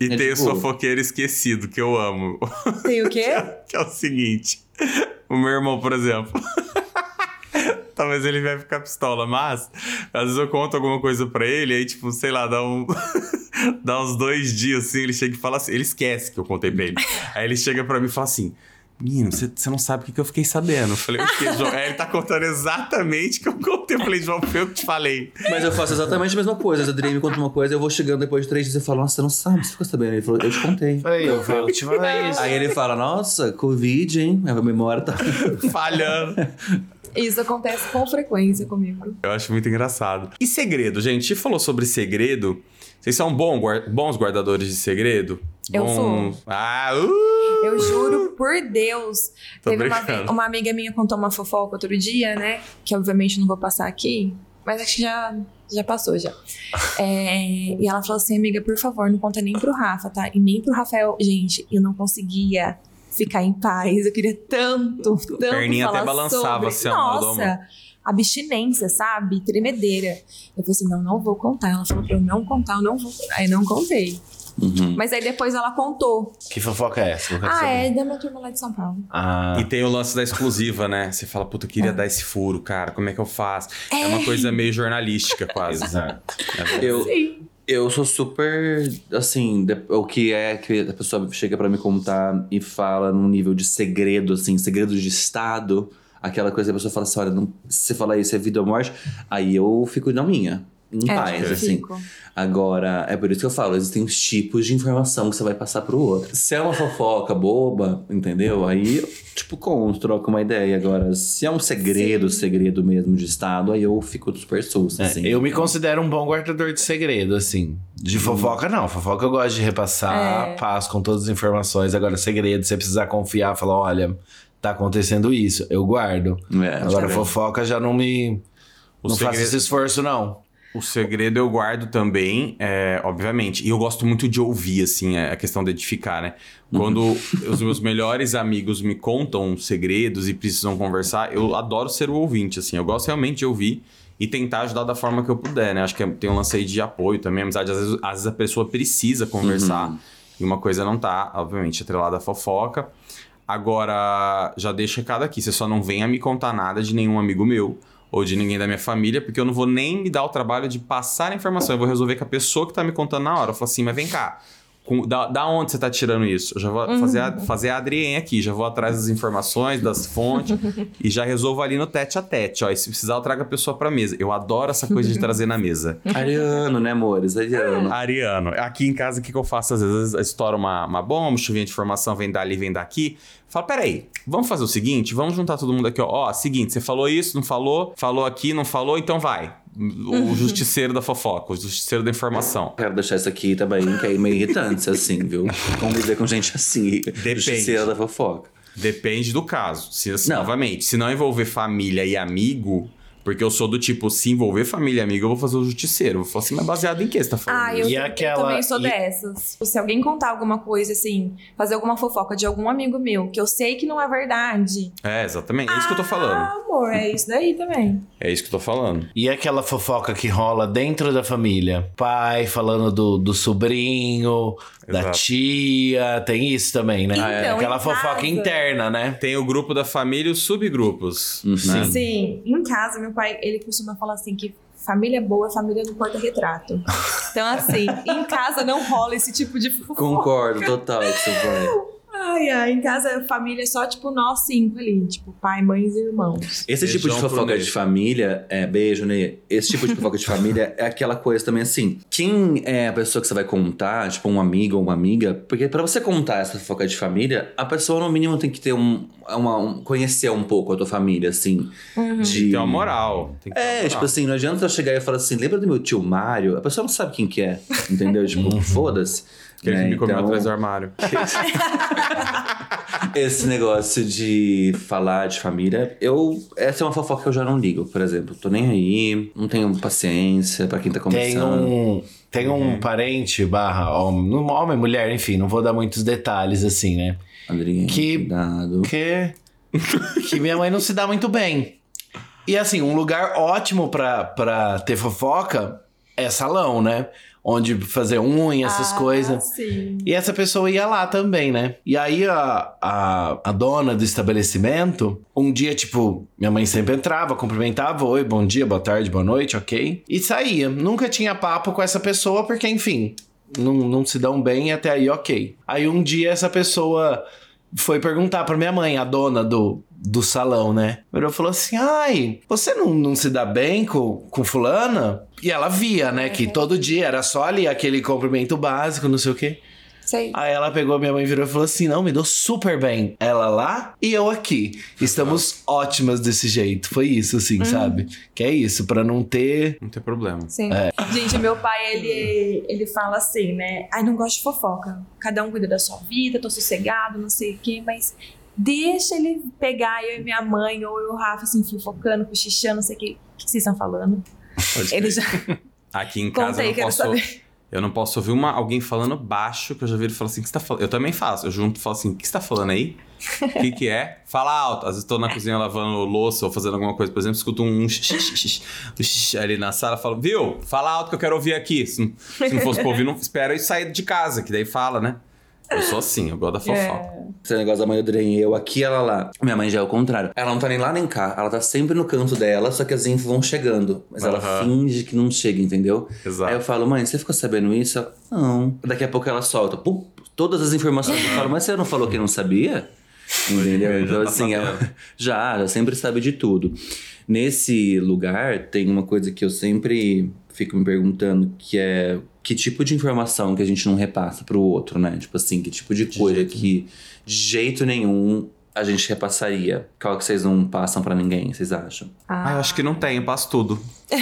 E É tem o tipo- fofoqueiro esquecido, que eu amo. Tem o quê? que é o seguinte: o meu irmão, por exemplo. Talvez ele vai ficar pistola, mas às vezes eu conto alguma coisa pra ele, aí, tipo, sei lá, dá um. dá uns dois dias assim, ele chega e fala assim. Ele esquece que eu contei pra ele. Aí ele chega pra mim e fala assim. Menino, você você não sabe o que, que eu fiquei sabendo. Eu falei, o quê, João? Aí ele tá contando exatamente o que eu contei. Eu falei, João, foi eu que te falei. Mas eu faço exatamente a mesma coisa. A Desiree me conta uma coisa, eu vou chegando depois de três dias e falo, nossa, você não sabe, você ficou sabendo? Ele falou, eu te contei. Falei, eu fui a última vez. Aí ele fala, nossa, Covid, hein? A memória tá. Falhando. Isso acontece com frequência comigo. Eu acho muito engraçado. E segredo, gente? A gente falou sobre segredo. Vocês são bons guardadores de segredo? Eu sou. Ah, uh! Eu juro por Deus. Tô Teve uma, vez- uma amiga minha contou uma fofoca outro dia, né? Que obviamente não vou passar aqui, mas acho que já, já passou já. É, e ela falou assim, amiga, por favor, não conta nem pro Rafa, tá? E nem pro Rafael. Gente, eu não conseguia ficar em paz. Eu queria tanto, tanto Perninha até falar balançava, sobre. assim, Nossa, abstinência, sabe? Tremedeira. Eu falei assim, não, não vou contar. Ela falou pra eu não contar, eu não vou. Aí não contei. Uhum. Mas aí depois ela contou. Que fofoca é essa? Ah, saber. é da minha turma lá de São Paulo. Ah, E tem o lance da exclusiva, né? Você fala, puta, eu queria dar esse furo, cara. Como é que eu faço? É, uma coisa meio jornalística, quase. exato. Eu, Sim. eu sou super. Assim, de- o que é que a pessoa chega pra me contar e fala num nível de segredo, assim, segredo de Estado. Aquela coisa que a pessoa fala assim: olha, não, se você falar isso é vida ou morte, aí eu fico na minha. Em É, paz, eu assim. fico. Agora, é por isso que eu falo, existem os tipos de informação que você vai passar pro outro. Se é uma fofoca boba, entendeu? Aí, eu, tipo, conto, troco uma ideia. Agora, se é um segredo, segredo mesmo de Estado, aí eu fico super susto, É, assim. eu me considero um bom guardador de segredo, assim. De fofoca, não. Fofoca eu gosto de repassar, É. passo com todas as informações. Agora, segredo, se você precisar confiar, falar, olha, tá acontecendo isso, eu guardo. É, Agora, já- fofoca já não me. O não faço esse esforço, não. O segredo eu guardo também, é, obviamente. E eu gosto muito de ouvir, assim, é, a questão de edificar, né? Quando os meus melhores amigos me contam segredos e precisam conversar, eu adoro ser o ouvinte, assim. Eu gosto realmente de ouvir e tentar ajudar da forma que eu puder, né? Acho que tem um lance aí de apoio também, amizade. Às vezes, às vezes a pessoa precisa conversar e uma coisa não tá, obviamente, atrelada à fofoca. Agora, já deixo recado aqui, você só não venha me contar nada de nenhum amigo meu ou de ninguém da minha família, porque eu não vou nem me dar o trabalho de passar a informação. Eu vou resolver com a pessoa que tá me contando na hora. Eu falo assim, mas vem cá. Com- da, da onde você tá tirando isso? Eu já vou fazer, a, fazer a Adrien aqui, já vou atrás das informações, das fontes e já resolvo ali no tete a tete. Ó, e se precisar, eu trago a pessoa pra mesa. Eu adoro essa coisa de trazer na mesa. Ariano, né, amores? Ariano. Ariano, aqui em casa o que, que eu faço? Às vezes estoura uma, uma bomba, chuvinha de informação, vem dali, vem daqui. Fala, peraí, vamos fazer o seguinte, vamos juntar todo mundo aqui, ó. Ó, seguinte, você falou isso, não falou, falou aqui, não falou, então vai. O justiceiro da fofoca, o justiceiro da informação. Quero deixar isso aqui também, que é meio irritante, assim, viu? Conviver com gente assim. Justiceira da fofoca. Depende do caso. Se, assim. Novamente, se não envolver família e amigo, porque eu sou do tipo, se envolver família e amigo, eu vou fazer o justiceiro. Eu vou falar assim, mas baseado em que você tá falando? Ah, eu, E eu aquela- também sou e- dessas. Se alguém contar alguma coisa, assim, fazer alguma fofoca de algum amigo meu, que eu sei que não é verdade. É, exatamente. É isso que eu tô falando. Ah, amor, é isso daí também. É isso que eu tô falando. E aquela fofoca que rola dentro da família? Pai falando do, do sobrinho, da Exato. tia, tem isso também, né? Então, aquela em fofoca casa- interna, né? Tem o grupo da família e os subgrupos. Uhum. Né? Sim, em casa, meu pai, ele costuma falar assim que família boa é família no porta-retrato. Então, assim, em casa não rola esse tipo de fofoca. Concordo, total com seu pai. Ai, ai, em casa, família é só, tipo, nós cinco ali. Tipo, pai, mães e irmãos. Esse tipo de Beijão fofoca de família, é, beijo, Ney. Esse tipo de fofoca de família é aquela coisa também assim. Quem é a pessoa que você vai contar, tipo um amigo ou uma amiga? Porque pra você contar essa fofoca de família, a pessoa no mínimo tem que ter um. uma- um- conhecer um pouco a tua família, assim. De... Tem uma moral. Tem que ter uma É, moral. tipo assim, não adianta eu chegar e falar assim, lembra do meu tio Mário? A pessoa não sabe quem que é, entendeu? Tipo, foda-se. Aquele né? que me comeu Então, atrás do armário. Esse negócio de falar de família, eu. Essa é uma fofoca que eu já não ligo, por exemplo. Tô nem aí, não tenho paciência pra quem tá Tem começando. um, tem um parente barra homem, homem, mulher, enfim, não vou dar muitos detalhes assim, né? Adriano, Que- cuidado. Que, que minha mãe não se dá muito bem. E assim, um lugar ótimo pra, pra ter fofoca é salão, né? Onde fazer unha, essas Ah, coisas. Sim. E essa pessoa ia lá também, né? E aí a, a, a dona do estabelecimento, um dia, tipo, minha mãe sempre entrava, cumprimentava, oi, bom dia, boa tarde, boa noite, ok? E saía. Nunca tinha papo com essa pessoa, porque, enfim, não, não se dão bem até aí, ok. Aí um dia essa pessoa foi perguntar pra minha mãe, a dona do, do salão, né? Virou e falou assim: ai, você não, não se dá bem com, com fulana? E ela via, né, que todo dia era só ali aquele cumprimento básico, não sei o quê. Sei. Aí ela pegou minha mãe virou e falou assim: não, me dou super bem. Ela lá e eu aqui. Estamos ótimas desse jeito. Foi isso, assim, sabe? Que é isso, pra não ter. Não tem problema. Sim. Gente, meu pai, ele, ele fala assim, né? Ai, não gosto de fofoca. Cada um cuida da sua vida, tô sossegado, não sei o quê, mas deixa ele pegar eu e minha mãe, ou eu e o Rafa, assim, fofocando, cochichando, não sei o quê. O que vocês estão falando? Pode Ele já. Aqui em casa aí, eu, quero não posso, saber. Eu não posso ouvir uma, alguém falando baixo, que eu já vi ele falar assim, o que você tá falando? Eu também faço, eu junto e falo assim, o que você tá falando aí? O que que é? Fala alto. Às vezes tô na cozinha lavando louça ou fazendo alguma coisa, por exemplo, escuto um xixi, ali na sala, falo, viu? Fala alto que eu quero ouvir aqui. Se não, se não fosse pra ouvir, não espera eu sair de casa, que daí fala, né? Eu sou assim, eu gosto da fofoca. Esse negócio da mãe do Adriano, eu aqui, ela lá. Minha mãe já é o contrário. Ela não tá nem lá nem cá. Ela tá sempre no canto dela, só que as infos vão chegando. Mas ela Aham. finge que não chega, entendeu? Exato. Aí eu falo, mãe, você ficou sabendo isso? Ela, não. Daqui a pouco ela solta. Pum, todas as informações. Eu falo, mas você não falou que não sabia? Entendeu? Já Então, tá assim, ela já, já sempre sabe de tudo. Nesse lugar, tem uma coisa que eu sempre fico me perguntando, que é que tipo de informação que a gente não repassa pro outro, né? Tipo assim, que tipo de coisa que de jeito nenhum a gente repassaria. Qual que vocês não passam pra ninguém, vocês acham? Ah, eu acho que não tem, eu passo tudo.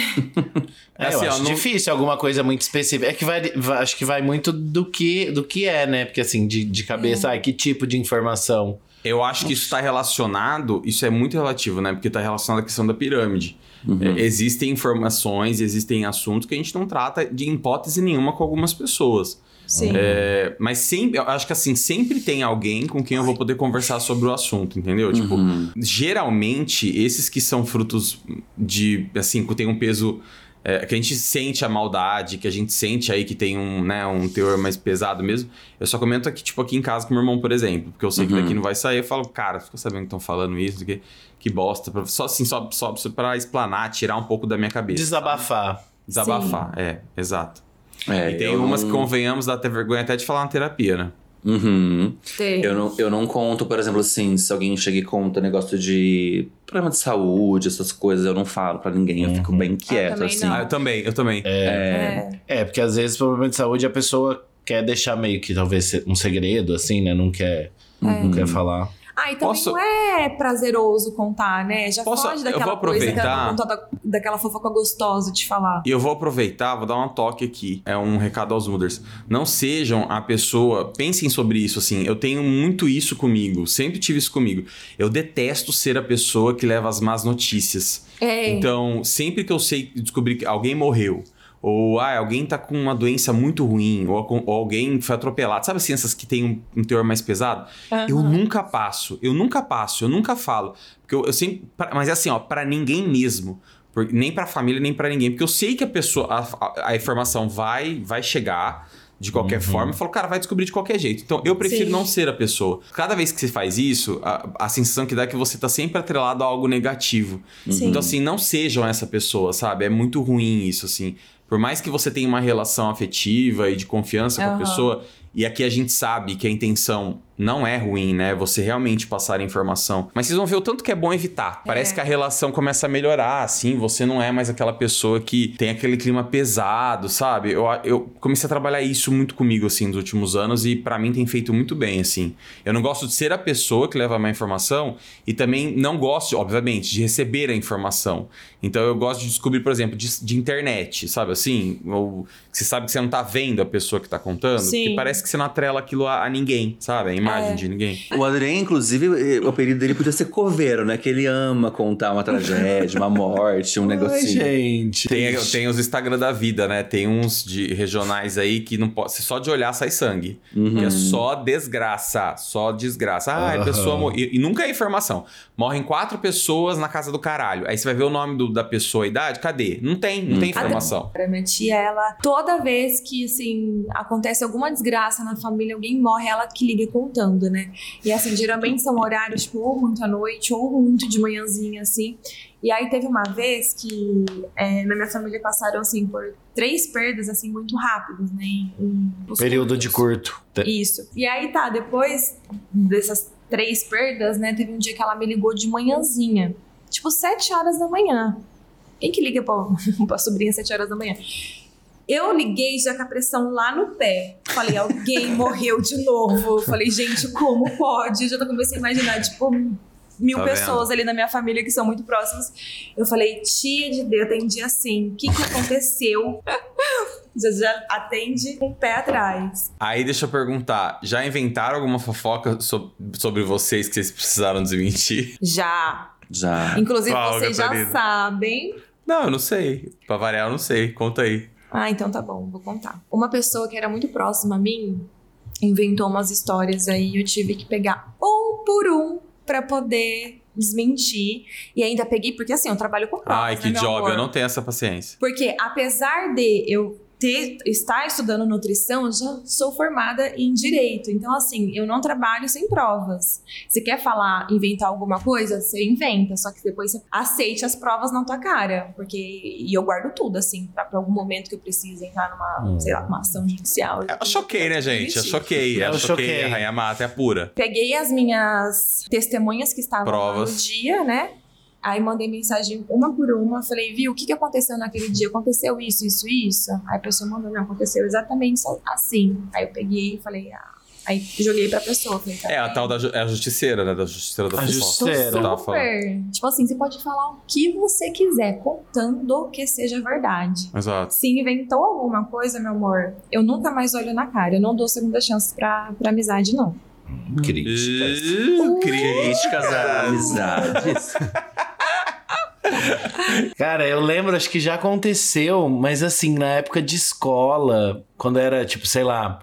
É, Assim, eu ó, acho não- difícil alguma coisa muito específica. É que vai, vai- acho que vai muito do que, do que é, né? Porque assim, de, de cabeça, ai, que tipo de informação? Eu acho que isso está relacionado, isso é muito relativo, né? Porque está relacionado à questão da pirâmide. Uhum. É, existem informações, existem assuntos que a gente não trata de hipótese nenhuma com algumas pessoas. Sim. É, mas sempre, eu acho que assim, sempre tem alguém com quem eu vou poder conversar sobre o assunto, entendeu? Tipo, Uhum. geralmente, esses que são frutos de, assim, que tem um peso. É, que a gente sente a maldade, que a gente sente aí que tem um, né, um teor mais pesado mesmo. Eu só comento aqui, tipo, aqui em casa com meu irmão, por exemplo. Porque eu sei que Uhum. daqui não vai sair. Eu falo, cara, ficou sabendo que estão falando isso, que, que bosta. Só assim, só, só pra explanar, tirar um pouco da minha cabeça. Desabafar. Desabafar, é, exato. É, e tem eu umas que convenhamos, dá até vergonha até de falar na terapia, né? Uhum. Tem. Eu não, eu não conto, por exemplo, assim, se alguém chega e conta negócio de problema de saúde, essas coisas, eu não falo pra ninguém, eu fico bem quieto, assim. não. Ah, eu também, eu também. É. É, porque às vezes, problema de saúde, a pessoa quer deixar meio que talvez um segredo, assim, né? Não quer, não quer falar. Ah, e também Posso- não é prazeroso contar, né? Já Posso- foge eu daquela vou coisa, aproveitar- daquela, contada- daquela fofoca gostosa de falar. E eu vou aproveitar, vou dar um toque aqui. É um recado aos Muders. Não sejam a pessoa. Pensem sobre isso, assim. Eu tenho muito isso comigo. Sempre tive isso comigo. Eu detesto ser a pessoa que leva as más notícias. É. Então, sempre que eu sei descobrir que alguém morreu, ou ah, alguém tá com uma doença muito ruim, ou, ou alguém foi atropelado, sabe assim, essas que tem um, um teor mais pesado? Eu nunca passo, eu nunca passo, eu nunca falo. Porque eu, eu sempre. pra- mas é assim, ó, pra ninguém mesmo. Por- nem pra família, nem pra ninguém. Porque eu sei que a pessoa, a, a- a informação vai, vai chegar de qualquer forma. Eu falo, cara, vai descobrir de qualquer jeito. Então, eu prefiro Sim. não ser a pessoa. Cada vez que você faz isso, a, a sensação que dá é que você tá sempre atrelado a algo negativo. Sim. Então, assim, não sejam essa pessoa, sabe? É muito ruim isso, assim. Por mais que você tenha uma relação afetiva e de confiança com a pessoa, e aqui a gente sabe que a intenção não é ruim, né? Você realmente passar a informação. Mas vocês vão ver o tanto que é bom evitar. Parece É. que a relação começa a melhorar, assim. Você não é mais aquela pessoa que tem aquele clima pesado, sabe? Eu, eu comecei a trabalhar isso muito comigo, assim, nos últimos anos e pra mim tem feito muito bem, assim. Eu não gosto de ser a pessoa que leva a minha informação e também não gosto, obviamente, de receber a informação. Então eu gosto de descobrir, por exemplo, de, de internet, sabe assim? Ou você sabe que você não tá vendo a pessoa que tá contando. Sim. Porque parece que você não atrela aquilo a, a ninguém, sabe? Imagem É. de ninguém. O Adrien, inclusive, eh, o apelido dele podia ser coveiro, né? Que ele ama contar uma tragédia, uma morte, um Ai, negocinho. gente. Tem, tem os Instagram da vida, né? Tem uns de regionais aí que não pode. Só de olhar sai sangue. Que é só desgraça. Só desgraça. Ah, a Aham. pessoa morreu. E, nunca é informação. Morrem quatro pessoas na casa do caralho. Aí você vai ver o nome do- da pessoa, a idade, cadê? Não tem, não tem informação. Pra minha tia, ela, toda vez que, assim, acontece alguma desgraça na família, alguém morre, ela que liga né? E, assim, geralmente são horários, tipo, ou muito à noite, ou muito de manhãzinha, assim. E aí teve uma vez que é, na minha família passaram, assim, por três perdas, assim, muito rápidas, né? Em, em- Período curtos. de curto. Isso. E aí tá, depois dessas três perdas, né? Teve um dia que ela me ligou de manhãzinha. Tipo, sete horas da manhã. Quem que liga pra, pra sobrinha sete horas da manhã? Eu liguei já com a pressão lá no pé. Falei, alguém morreu de novo. Falei, gente, como pode? Eu já comecei a imaginar, tipo, mil Tá pessoas ali na minha família que são muito próximas. Eu falei, tia de Deus, atendi assim. O que, que aconteceu? já, já atende com o pé atrás. Aí deixa eu perguntar: já inventaram alguma fofoca so- sobre vocês que vocês precisaram desmentir? Já. Já. Inclusive, Qual, vocês já sabem. Não, eu não sei. Pra variar, eu não sei. Conta aí. Ah, então tá bom, vou contar. Uma pessoa que era muito próxima a mim inventou umas histórias aí e eu tive que pegar um por um pra poder desmentir. E ainda peguei, porque assim, eu trabalho com provas, Ai, que né, job, amor? eu não tenho essa paciência. Porque apesar de eu ter, estar estudando nutrição, eu já sou formada em direito. Então, assim, eu não trabalho sem provas. Você quer falar, inventar alguma coisa? Você inventa, só que depois você aceite as provas na tua cara. Porque. E eu guardo tudo, assim, pra, pra algum momento que eu precise entrar numa, sei lá, uma ação judicial. Eu choquei, né, gente? Eu choquei. Eu Eu choquei. choquei. A Rainha Mata é pura. Peguei as minhas testemunhas que estavam lá no Provas. dia, né? Aí mandei mensagem uma por uma, falei, viu, o que, que aconteceu naquele dia? Aconteceu isso, isso, isso? Aí a pessoa mandou, não, aconteceu exatamente só assim. Aí eu peguei e falei, ah. Aí joguei pra pessoa, falei, tá É a bem. tal da ju- é a justiceira, né? Da justiceira da A justiceira. Falando. super. Tipo assim, você pode falar o que você quiser, contando que seja verdade. Exato. Se inventou alguma coisa, meu amor, eu nunca mais olho na cara. Eu não dou segunda chance pra, pra amizade, não. Críticas. Uh, cria. Críticas a amizades. Cara, eu lembro, acho que já aconteceu, mas assim, na época de escola, quando era, tipo, sei lá,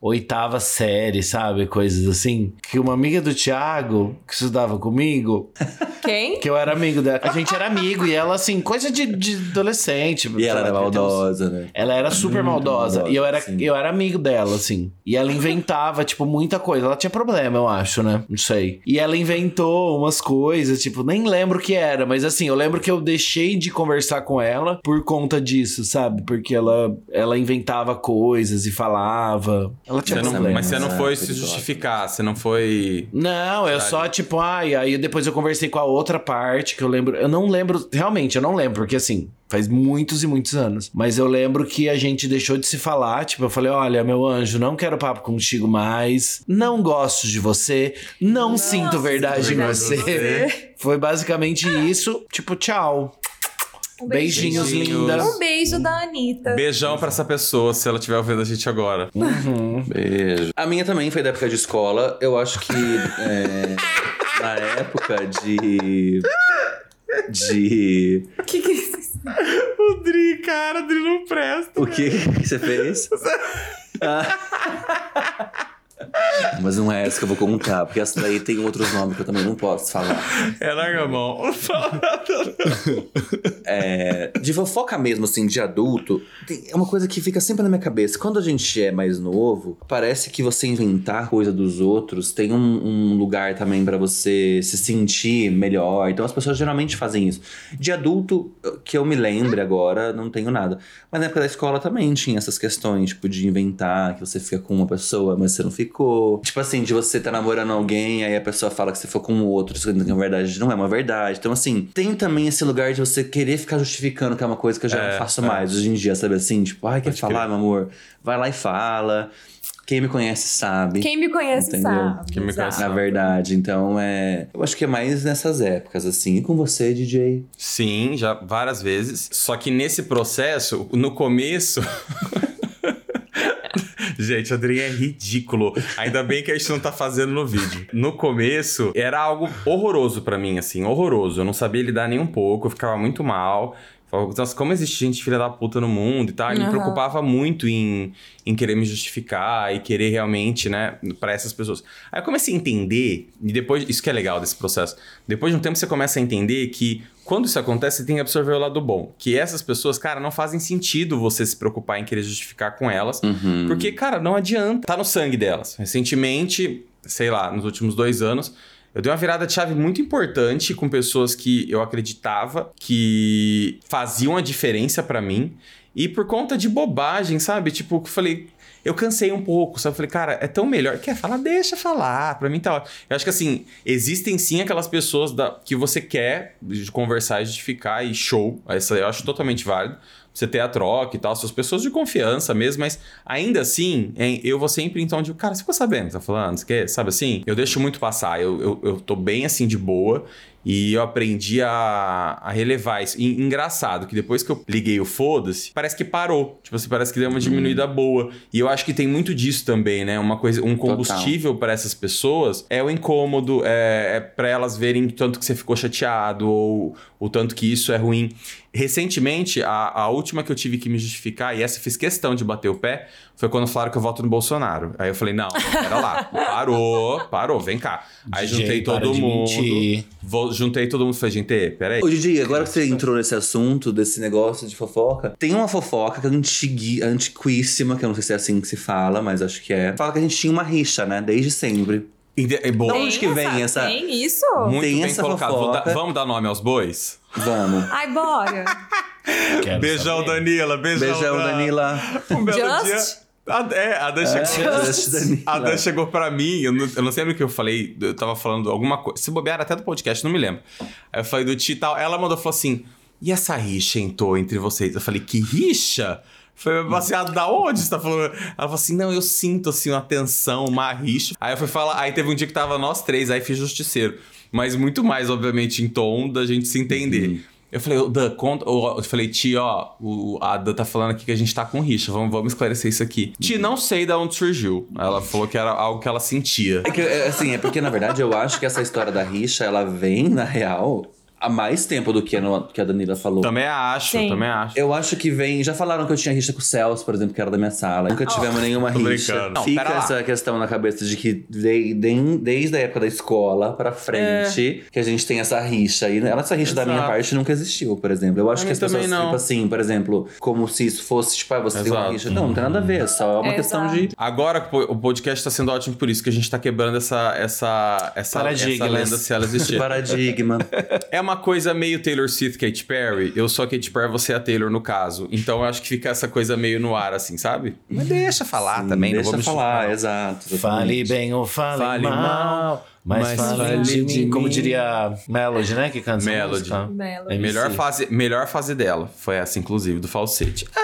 oitava série, sabe? Coisas assim. Que uma amiga do Thiago, que estudava comigo, Quem? que eu era amigo dela, a gente era amigo, e ela, assim, coisa de, de adolescente. E ela era ter uns- maldosa, né? Ela era super maldosa. maldosa, E eu era, sim. eu era amigo dela, assim. E ela inventava, tipo, muita coisa. Ela tinha problema, eu acho, né? Não sei. E ela inventou umas coisas, tipo, nem lembro o que era. Mas assim, eu lembro que eu deixei de conversar com ela por conta disso, sabe? Porque ela, ela inventava coisas e falava. Ela tinha Você não- mas você não né? foi se Perigosa. justificar, você não foi. Não, eu só, tipo, ai, aí depois eu conversei com a outra parte que eu lembro. Eu não lembro, realmente, eu não lembro, porque assim, faz muitos e muitos anos. Mas eu lembro que a gente deixou de se falar. Tipo, eu falei: olha, meu anjo, não quero papo contigo mais. Não gosto de você. Não, sinto verdade em você. em você. Foi basicamente isso. Tipo, tchau. Um Beijinhos, Beijinhos. linda. Um beijo da Anitta. Beijão pra essa pessoa, se ela estiver ouvindo a gente agora. Uhum. Beijo. A minha também foi da época de escola. Eu acho que é, na época de. De. Que que é isso? O Dri, cara, o Dri não presta. O que que você fez? Ah. Mas não é essa que eu vou contar, porque essa daí tem outros nomes que eu também não posso falar. É larga a mão. É, de fofoca mesmo, assim, de adulto, é uma coisa que fica sempre na minha cabeça. Quando a gente é mais novo, parece que você inventar coisa dos outros tem um, um lugar também pra você se sentir melhor. Então as pessoas geralmente fazem isso. De adulto, que eu me lembre agora, não tenho nada. Mas na época da escola também tinha essas questões, tipo, de inventar que você fica com uma pessoa, mas você não ficou. Tipo assim, de você tá namorando alguém, aí a pessoa fala que você foi com o outro, sendo que na verdade não é uma verdade. Então, assim, tem também esse lugar de você querer ficar justificando que é uma coisa que eu já É, não faço é. mais hoje em dia, sabe assim? Tipo, ai, quer Pode falar, crer. meu amor? Vai lá e fala. Quem me conhece sabe. Quem me conhece Entendeu? sabe. Quem me conhece Na verdade, então é. Eu acho que é mais nessas épocas, assim. E com você, DJ? Sim, já várias vezes. Só que nesse processo, no começo. Gente, Adrien é ridículo. Ainda bem que a gente não tá fazendo no vídeo. No começo, era algo horroroso pra mim, assim, horroroso. Eu não sabia lidar nem um pouco, eu ficava muito mal. Falava, Nossa, como existe gente filha da puta no mundo e tal. E me preocupava muito em, em querer me justificar e querer realmente, né, pra essas pessoas. Aí eu comecei a entender, e depois, isso que é legal desse processo. Depois de um tempo você começa a entender que quando isso acontece, você tem que absorver o lado bom. Que essas pessoas, cara, não fazem sentido você se preocupar em querer justificar com elas. Uhum. Porque, cara, não adianta. Tá no sangue delas. Recentemente, sei lá, nos últimos dois anos, eu dei uma virada de chave muito importante com pessoas que eu acreditava que faziam a diferença pra mim. E por conta de bobagem, sabe? Tipo, eu falei. Eu cansei um pouco? Eu falei, cara, é tão melhor. Quer falar? Deixa falar. Pra mim tá ótimo. Eu acho que assim, existem sim aquelas pessoas da, que você quer conversar e justificar e show. Essa eu acho totalmente válido. Você ter a troca e tal, suas pessoas de confiança mesmo, mas ainda assim, hein, eu vou sempre então de, cara, você ficou sabendo o tá falando? Você quer? Sabe assim? Eu deixo muito passar, eu, eu, eu tô bem assim de boa e eu aprendi a, a relevar isso. E, engraçado que depois que eu liguei o foda-se, parece que parou. Tipo assim, parece que deu uma diminuída boa. E eu acho que tem muito disso também, né? Uma coisa, um combustível para essas pessoas é o incômodo, é, é para elas verem o tanto que você ficou chateado ou o tanto que isso é ruim. Recentemente, a, a última que eu tive que me justificar, e essa eu fiz questão de bater o pé, foi quando falaram que eu voto no Bolsonaro. Aí eu falei, não, pera lá, parou, parou, vem cá. Aí DJ, juntei todo de mundo. Vou- juntei todo mundo e falei, gente, peraí. Ô, Didi, agora que você entrou nesse assunto, desse negócio de fofoca, tem uma fofoca que é antigui, antiquíssima, que eu não sei se é assim que se fala, mas acho que é. Fala que a gente tinha uma rixa, né? Desde sempre. Ide- É bom. Da onde que vem essa- Tem isso? Muito tem bem essa colocado. Vamos dar nome aos bois? Vamos. Ai, bora. Quero Beijão, saber. Danila. Beijão, Beijão, Dan. Danila. Um belo Just? dia. A, é, a Dan, É, chegou, a Dan chegou pra mim, eu não, eu não sei o que eu falei, eu tava falando alguma coisa, se bobear até do podcast, não me lembro. Aí eu falei do Ti e tal, ela mandou, falou assim, e essa rixa entrou entre vocês? Eu falei, que rixa? Foi baseado da onde você tá falando? Ela falou assim, não, eu sinto assim uma tensão, uma rixa. Aí eu fui falar, aí teve um dia que tava nós três, aí fiz justiceiro. Mas muito mais, obviamente, em tom da gente se entender. Eu falei, ô, Dan, conta. Eu falei, Ti, ó, o, a Dan tá falando aqui que a gente tá com rixa. Vamos, vamos esclarecer isso aqui. Ti, não sei de onde surgiu. Ela falou que era algo que ela sentia. É que, é, assim, é porque, na verdade, eu acho que essa história da rixa, ela vem, na real, há mais tempo do que a, no- que a Danila falou. Também acho, Sim. também acho. Eu acho que vem. Já falaram que eu tinha rixa com o Celso, por exemplo, que era da minha sala. Nunca tivemos nenhuma tô rixa. brincando. Não, Fica lá. essa questão na cabeça de que de- de- desde a época da escola pra frente que a gente tem essa rixa. E essa rixa da minha Exato. parte nunca existiu, por exemplo. Eu acho Pra que as pessoas, não. tipo assim, por exemplo, como se isso fosse, tipo, ah, você tem uma Exato. rixa. Não, não tem nada a ver. Só é uma É, questão exato. de. Agora que o podcast tá sendo ótimo por isso, que a gente tá quebrando essa, essa, essa, essa Paradigmas. lenda se ela existir. Paradigma. É uma coisa meio Taylor Swift, Katy Perry. Eu sou a Katy Perry, você é a Taylor no caso. Então eu acho que fica essa coisa meio no ar, assim, sabe? Mas deixa falar também, Deixa não vou me falar, exato. Fale bem ou fale, Fale mal, mal, mas, mas fale, de, de mim. Como diria Melody, né? Que canta essa Melody. Bela. MC. Melhor fase, melhor fase dela foi essa, inclusive, do falsete.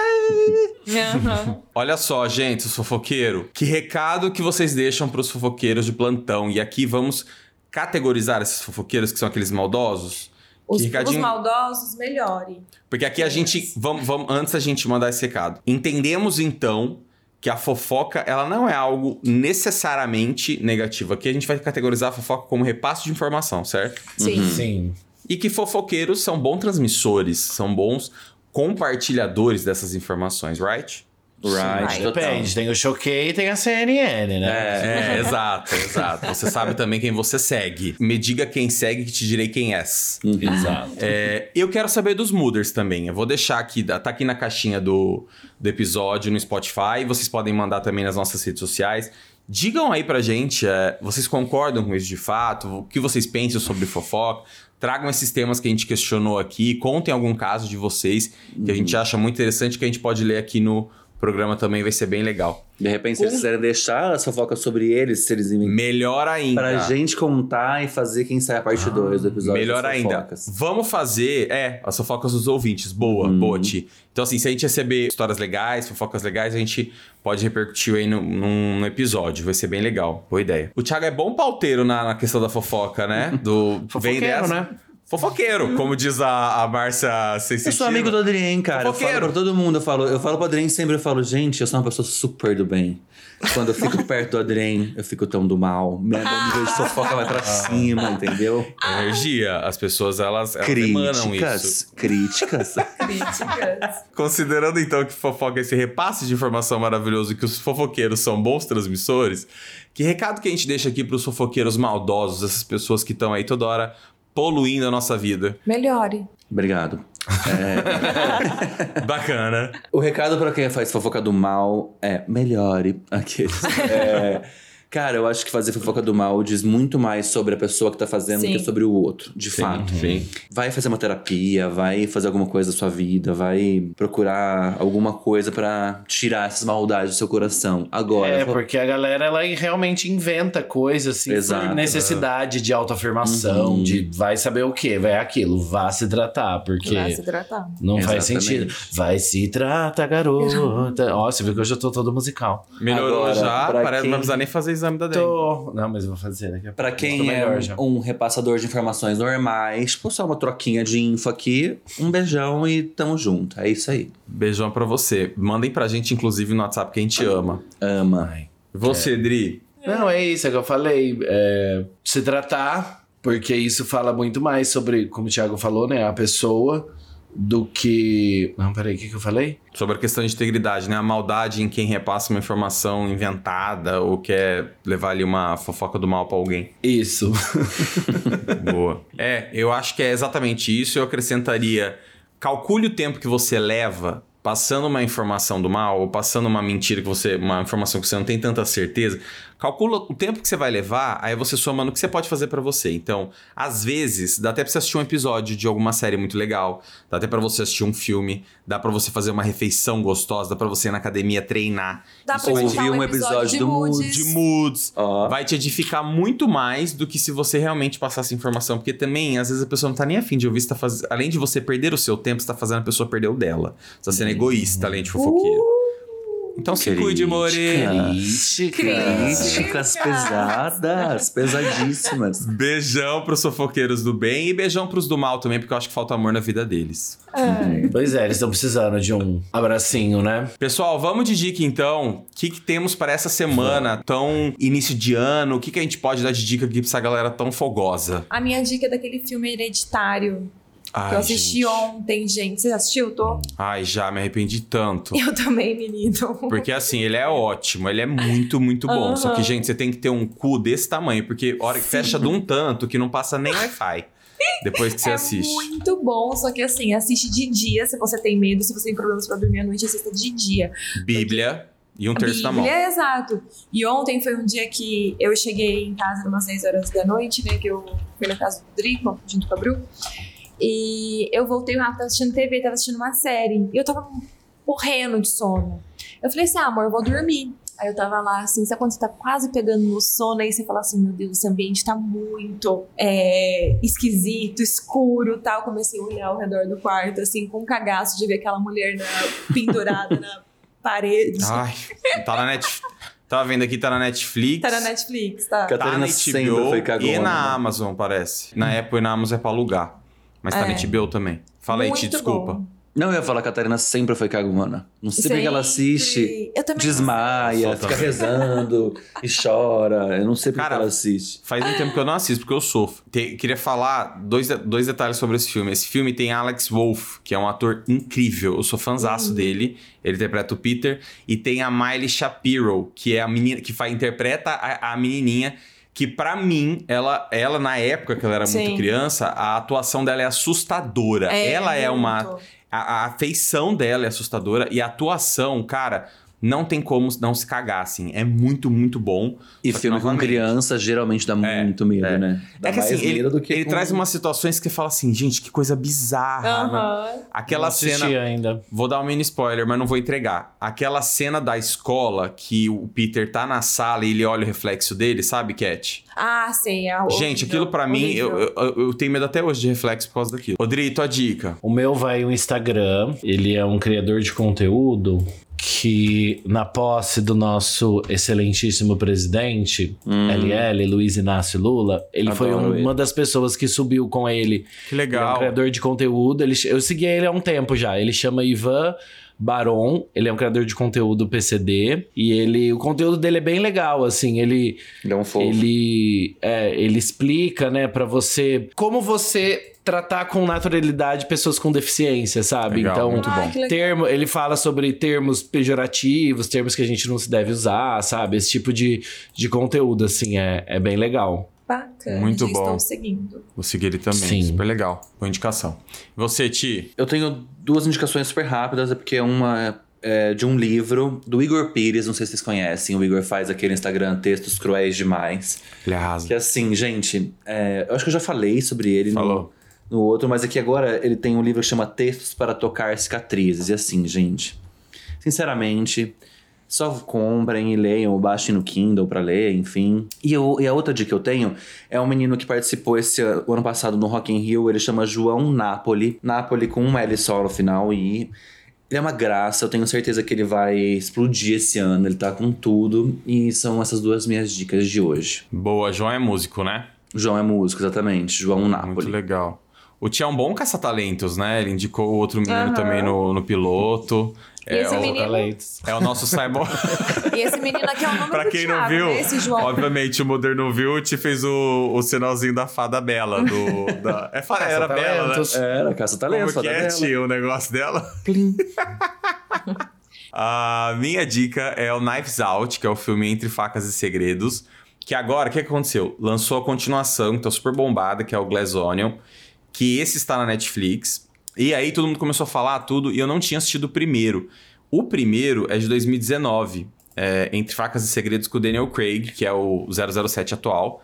Olha só, gente, os fofoqueiros. Que recado que vocês deixam pros fofoqueiros de plantão? E aqui vamos categorizar esses fofoqueiros que são aqueles maldosos. Os, os recadinho- maldosos, melhore. Porque aqui a gente. Vamos, vamos, antes da gente mandar esse recado. Entendemos então que a fofoca ela não é algo necessariamente negativo. Aqui a gente vai categorizar a fofoca como repasse de informação, certo? Sim. Sim. E que fofoqueiros são bons transmissores, são bons compartilhadores dessas informações, right? Right. Depende, tem o Choquei e tem a CNN, né? É, exato, exato. Você sabe também quem você segue. Me diga quem segue que te direi quem és. Exato. É, eu quero saber dos Mooders também. Eu vou deixar aqui, tá aqui na caixinha do, do episódio no Spotify. Vocês podem mandar também nas nossas redes sociais. Digam aí pra gente, é, vocês concordam com isso de fato? O que vocês pensam sobre fofoca? Tragam esses temas que a gente questionou aqui. Contem algum caso de vocês que a gente acha muito interessante que a gente pode ler aqui no, O programa também vai ser bem legal. De repente, se eles quiserem deixar as fofocas sobre eles, se eles inventarem. Melhor ainda. Pra gente contar e fazer quem sai a parte 2 do episódio. Melhor das ainda. Vamos fazer, é, as fofocas dos ouvintes. Boa, Uhum. boa, Ti. Então, assim, se a gente receber histórias legais, fofocas legais, a gente pode repercutir aí no- num, num episódio. Vai ser bem legal. Boa ideia. O Thiago é bom pauteiro na, na questão da fofoca, né? Do Fofoqueiro, vem dessa- né? Fofoqueiro, como diz a, a Márcia Eu Sensitiva. sou amigo do Adrien, cara. Eu Fofoqueiro. falo pra todo mundo. Eu falo, eu falo pro Adrien sempre, eu falo, gente, eu sou uma pessoa super do bem. Quando eu fico perto do Adrien, eu fico tão do mal. Minha nível de fofoca vai pra cima, entendeu? Energia. As pessoas, elas, elas emanam isso. Críticas. Críticas. Críticas. Considerando então que fofoca é esse repasse de informação maravilhoso e que os fofoqueiros são bons transmissores, que recado que a gente deixa aqui pros fofoqueiros maldosos, essas pessoas que estão aí toda hora poluindo a nossa vida? Melhore. Obrigado. Bacana. O recado pra quem faz fofoca do mal é melhore aqueles. É, cara, eu acho que fazer fofoca do mal diz muito mais sobre a pessoa que tá fazendo do Sim. que sobre o outro, de fato. Sim. Vai fazer uma terapia, vai fazer alguma coisa da sua vida, vai procurar alguma coisa pra tirar essas maldades do seu coração. Agora, É, porque a galera ela realmente inventa coisas assim Exato. por necessidade de autoafirmação, Uhum. de vai saber o que, vai aquilo, vá se tratar, porque Vai se tratar. não faz Exatamente. sentido. Vai se tratar, garota. Ó, você viu que hoje eu tô todo musical. Melhorou Agora, já, parece que não vai precisar nem fazer exame da dengue. Tô. Não, mas eu vou fazer daqui a pouco. Pra quem é melhor um, um repassador de informações normais, tipo só uma troquinha de info aqui, um beijão e tamo junto. É isso aí. Beijão pra você. Mandem pra gente, inclusive, no WhatsApp, que a gente ama. Ama. Ai. Você, Dri. Não, é isso, é que eu falei. é, se tratar, porque isso fala muito mais sobre, como o Thiago falou, né? A pessoa do que. Não, peraí, o que, que eu falei? Sobre a questão de integridade, né? A maldade em quem repassa uma informação inventada ou quer levar ali uma fofoca do mal pra alguém. Isso. Boa. É, eu acho que é exatamente isso. Eu acrescentaria: calcule o tempo que você leva passando uma informação do mal ou passando uma mentira que você, uma informação que você não tem tanta certeza. Calcula o tempo que você vai levar, aí você soma no que você pode fazer pra você. Então, às vezes, dá até pra você assistir um episódio de alguma série muito legal, dá até pra você assistir um filme, dá pra você fazer uma refeição gostosa, dá pra você ir na academia treinar. Dá pra ouvir um episódio de do Moods. Moods. de moods, Ó. vai te edificar muito mais do que se você realmente passasse informação. Porque também, às vezes, a pessoa não tá nem afim de ouvir. Você tá faz... Além de você perder o seu tempo, você tá fazendo a pessoa perder o dela. Você tá sendo egoísta, além de fofoqueiro. Então se cuide, more. Crítica. Críticas pesadas, pesadíssimas. Beijão pros fofoqueiros do bem e beijão pros do mal também, porque eu acho que falta amor na vida deles. Pois é, eles estão precisando de um abracinho, né? Pessoal, vamos de dica então. O que, que temos para essa semana tão início de ano? O que, que a gente pode dar de dica aqui pra essa galera tão fogosa? A minha dica é daquele filme hereditário Ai, que eu assisti gente. ontem, gente. Você assistiu? Tô? Ai, já me arrependi tanto. Eu também, menino. Porque assim, ele é ótimo, ele é muito, muito bom. Só que, gente, você tem que ter um cu desse tamanho, porque a hora que fecha de um tanto que não passa nem Wi-Fi. Depois que você é assiste. muito bom, só que assim, assiste de dia se você tem medo, se você tem problemas pra dormir à noite, assista de dia. Bíblia e um terço na mão. Bíblia, exato. E ontem foi um dia que eu cheguei em casa umas 10 horas da noite, né? Que eu fui na casa do Drico, junto com a Bru. E eu voltei, o Rafa tava assistindo TV, tava assistindo uma série. E eu tava morrendo de sono. Eu falei assim, ah, amor, eu vou dormir. Aí eu tava lá, assim, sabe quando você tá quase pegando no sono, aí você fala assim, meu Deus, esse ambiente tá muito é, esquisito, escuro tal. Comecei a olhar ao redor do quarto, assim, com um cagaço de ver aquela mulher na- pendurada na parede. Ai, tá na Netflix. Tava vendo aqui, tá na Netflix. Tá na Netflix, tá? Tá Catarina na sempre HBO foi cagona. e na né? Amazon, parece. Na Apple e na Amazon é pra alugar. Mas tá É. na HBO também. Fala aí, Ti, Muito desculpa. bom. Não, eu ia falar, a Catarina sempre foi cagona. Não sei porque ela assiste, Sempre. Desmaia, Sou fica também. rezando e chora. Eu não sei porque Cara, ela assiste. Faz um tempo que eu não assisto, porque eu sofro. Te- queria falar dois, dois detalhes sobre esse filme. Esse filme tem Alex Wolff, que é um ator incrível. Eu sou fãzaço Uhum. dele. Ele interpreta o Peter. E tem a Miley Shapiro, que é a menina que faz, interpreta a, a menininha. Que pra mim, ela, ela, na época que ela era muito Sim. criança, a atuação dela é assustadora. ela é uma. muito. A, a feição dela é assustadora e a atuação, cara, não tem como não se cagar, assim. É muito, muito bom. E que, filme com criança geralmente dá É, muito medo, é. né? Dá É que mais assim, ele, medo do que ele com- traz umas situações que fala assim, gente, que coisa bizarra. né? Aham. Aquela Não assisti cena. ainda. Vou dar um mini spoiler, mas não vou entregar. Aquela cena da escola que o Peter tá na sala e ele olha o reflexo dele, sabe, Cat? Ah, sim. É horrível, Gente, aquilo pra mim, eu, eu, eu tenho medo até hoje de reflexo por causa daquilo. Rodrigo, tua dica. O meu vai o Instagram. Ele é um criador de conteúdo que, na posse do nosso excelentíssimo presidente, LL, Luiz Inácio Lula, ele foi Adoro um- ele. uma das pessoas que subiu com ele. Que Ele é um legal. criador de conteúdo. Ele, eu segui ele há um tempo já. Ele chama Ivan Baron. Ele é um criador de conteúdo PCD. E ele, o conteúdo dele é bem legal, assim. Ele, Ele é fofo. ele, é, ele explica, né, pra você como você tratar com naturalidade pessoas com deficiência, sabe? Legal, então, muito bom. legal. termo, ele fala sobre termos pejorativos, termos que a gente não se deve usar, sabe? Esse tipo de, de conteúdo, assim, é, é bem legal. Bacana. Muito bom. Estou seguindo. Vou seguir ele também. Sim. Super legal. Boa indicação. Você, Ti? Eu tenho duas indicações super rápidas, é porque uma é de um livro do Igor Pires, não sei se vocês conhecem. O Igor faz aquele Instagram Textos Cruéis Demais. Ele arrasa. Que assim, gente, é, eu acho que eu já falei sobre ele no, Falou. no outro, mas aqui agora ele tem um livro que chama Textos para Tocar Cicatrizes. E assim, gente, sinceramente, só comprem e leiam, ou baixem no Kindle pra ler, enfim. E, eu- e a outra dica que eu tenho é um menino que participou esse ano, o ano passado no Rock in Rio, ele chama João Napoli. Napoli com um L só no final e... Ele é uma graça, eu tenho certeza que ele vai explodir esse ano, ele tá com tudo. E são essas duas minhas dicas de hoje. Boa, João é músico, né? João é músico, exatamente. João Muito Napoli. legal. O Ti é um bom caça-talentos, né? Ele indicou o outro menino Aham. também no, no piloto. E É esse o, menino- é o nosso Simon. E esse menino aqui é o nome pra do quem não Thiago, viu, né? Esse João. obviamente o Moder não viu, o Ti fez o, o sinalzinho da fada bela. Do, da, é fada, era bela, né? Era, caça-talentos, Como que é, Ti, o negócio dela? A minha dica é o Knives Out, que é o filme Entre Facas e Segredos. Que agora, o que que aconteceu? Lançou a continuação, que tá super bombada, que é o Glass Onion. Que esse está na Netflix. E aí todo mundo começou a falar tudo e eu não tinha assistido o primeiro. O primeiro é de 2019. é, Entre Facas e Segredos com o Daniel Craig, que é o 007 atual.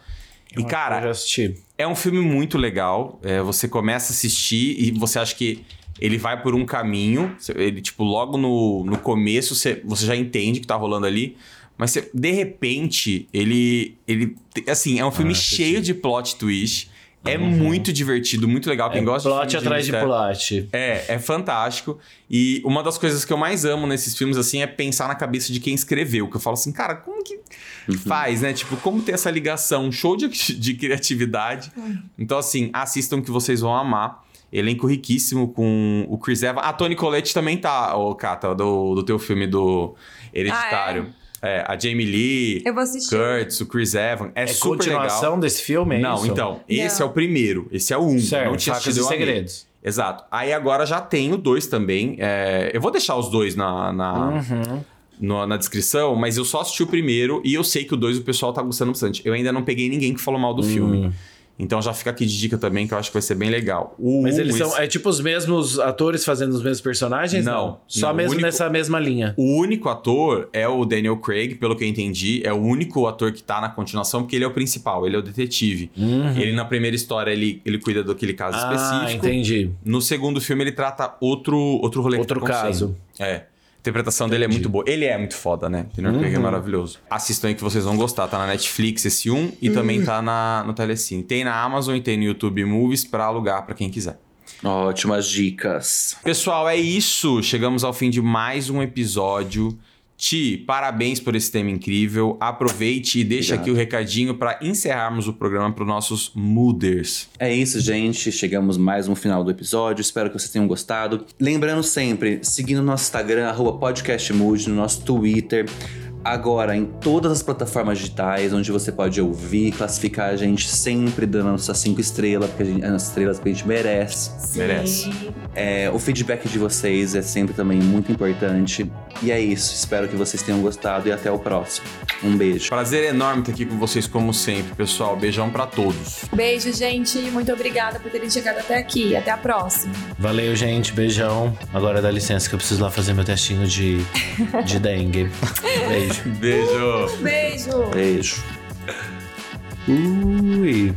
E, cara, Eu já assisti. é um filme muito legal. É, você começa a assistir e você acha que ele vai por um caminho. Ele, tipo, logo no, no começo você, você já entende o que tá rolando ali. Mas você- de repente, ele. ele assim, é um filme Ah, cheio de plot twist. É muito divertido, muito legal. Quem É gosta plot de atrás de mistério- plot. é, é fantástico. E uma das coisas que eu mais amo nesses filmes, assim, é pensar na cabeça de quem escreveu. Que eu falo assim, cara, como que faz, né? Tipo, como ter essa ligação? Show de, de criatividade. Então, assim, assistam que vocês vão amar. Elenco riquíssimo com o Chris Evans. A Toni Collette também tá, ô, Cata, do, do teu filme do Hereditário. é? A Jamie Lee, Eu vou assistir. Curtis, o Chris Evans. É, É super continuação legal. desse filme, é Não, isso? então, esse é o primeiro. Esse é o um. Certo, não tinha Facas assistido e. Segredos. Exato. Aí agora já tem o dois também. É, eu vou deixar os dois na, na, Uhum. no- na descrição, mas eu só assisti o primeiro e eu sei que o dois o pessoal tá gostando bastante. Eu ainda não peguei ninguém que falou mal do filme. Então já fica aqui de dica também, que eu acho que vai ser bem legal. O Mas um, eles são. esse- É tipo os mesmos atores fazendo os mesmos personagens? Não, Só não, mesmo único- nessa mesma linha. O único ator é o Daniel Craig, pelo que eu entendi. É o único ator que tá na continuação, porque ele é o principal, ele é o detetive. Ele, na primeira história, ele, ele cuida daquele caso Uhum. Ah, específico. entendi. No segundo filme, ele trata outro, outro rolê Outro tá caso. É. Interpretação dele é Entendi. muito boa. Ele é muito foda, né? Daniel Craig é Uhum. maravilhoso. Assistam aí que vocês vão gostar. Tá na Netflix esse um e também tá na, no Telecine. Tem na Amazon e tem no YouTube Movies pra alugar pra quem quiser. Ótimas dicas. Pessoal, é isso. Chegamos ao fim de mais um episódio. Ti, parabéns por esse tema incrível. Aproveite e deixa Obrigado. aqui o recadinho pra encerrarmos o programa para nossos mooders. É isso, gente. Chegamos mais um final do episódio. Espero que vocês tenham gostado. Lembrando sempre, seguindo no nosso Instagram, podcastmood, no nosso Twitter, agora em todas as plataformas digitais, onde você pode ouvir, classificar a gente sempre dando nossas cinco estrelas, porque a gente, as estrelas que a gente merece. Merece. É, o feedback de vocês é sempre também muito importante. E é isso. Espero que vocês tenham gostado e até o próximo. Um beijo. Prazer enorme estar aqui com vocês, como sempre, pessoal. Beijão pra todos. Beijo, gente. Muito obrigada por terem chegado até aqui. Até a próxima. Valeu, gente. Beijão. Agora dá licença que eu preciso lá fazer meu testinho de, de dengue. Beijo. Beijo. Beijo. Beijo. Ui.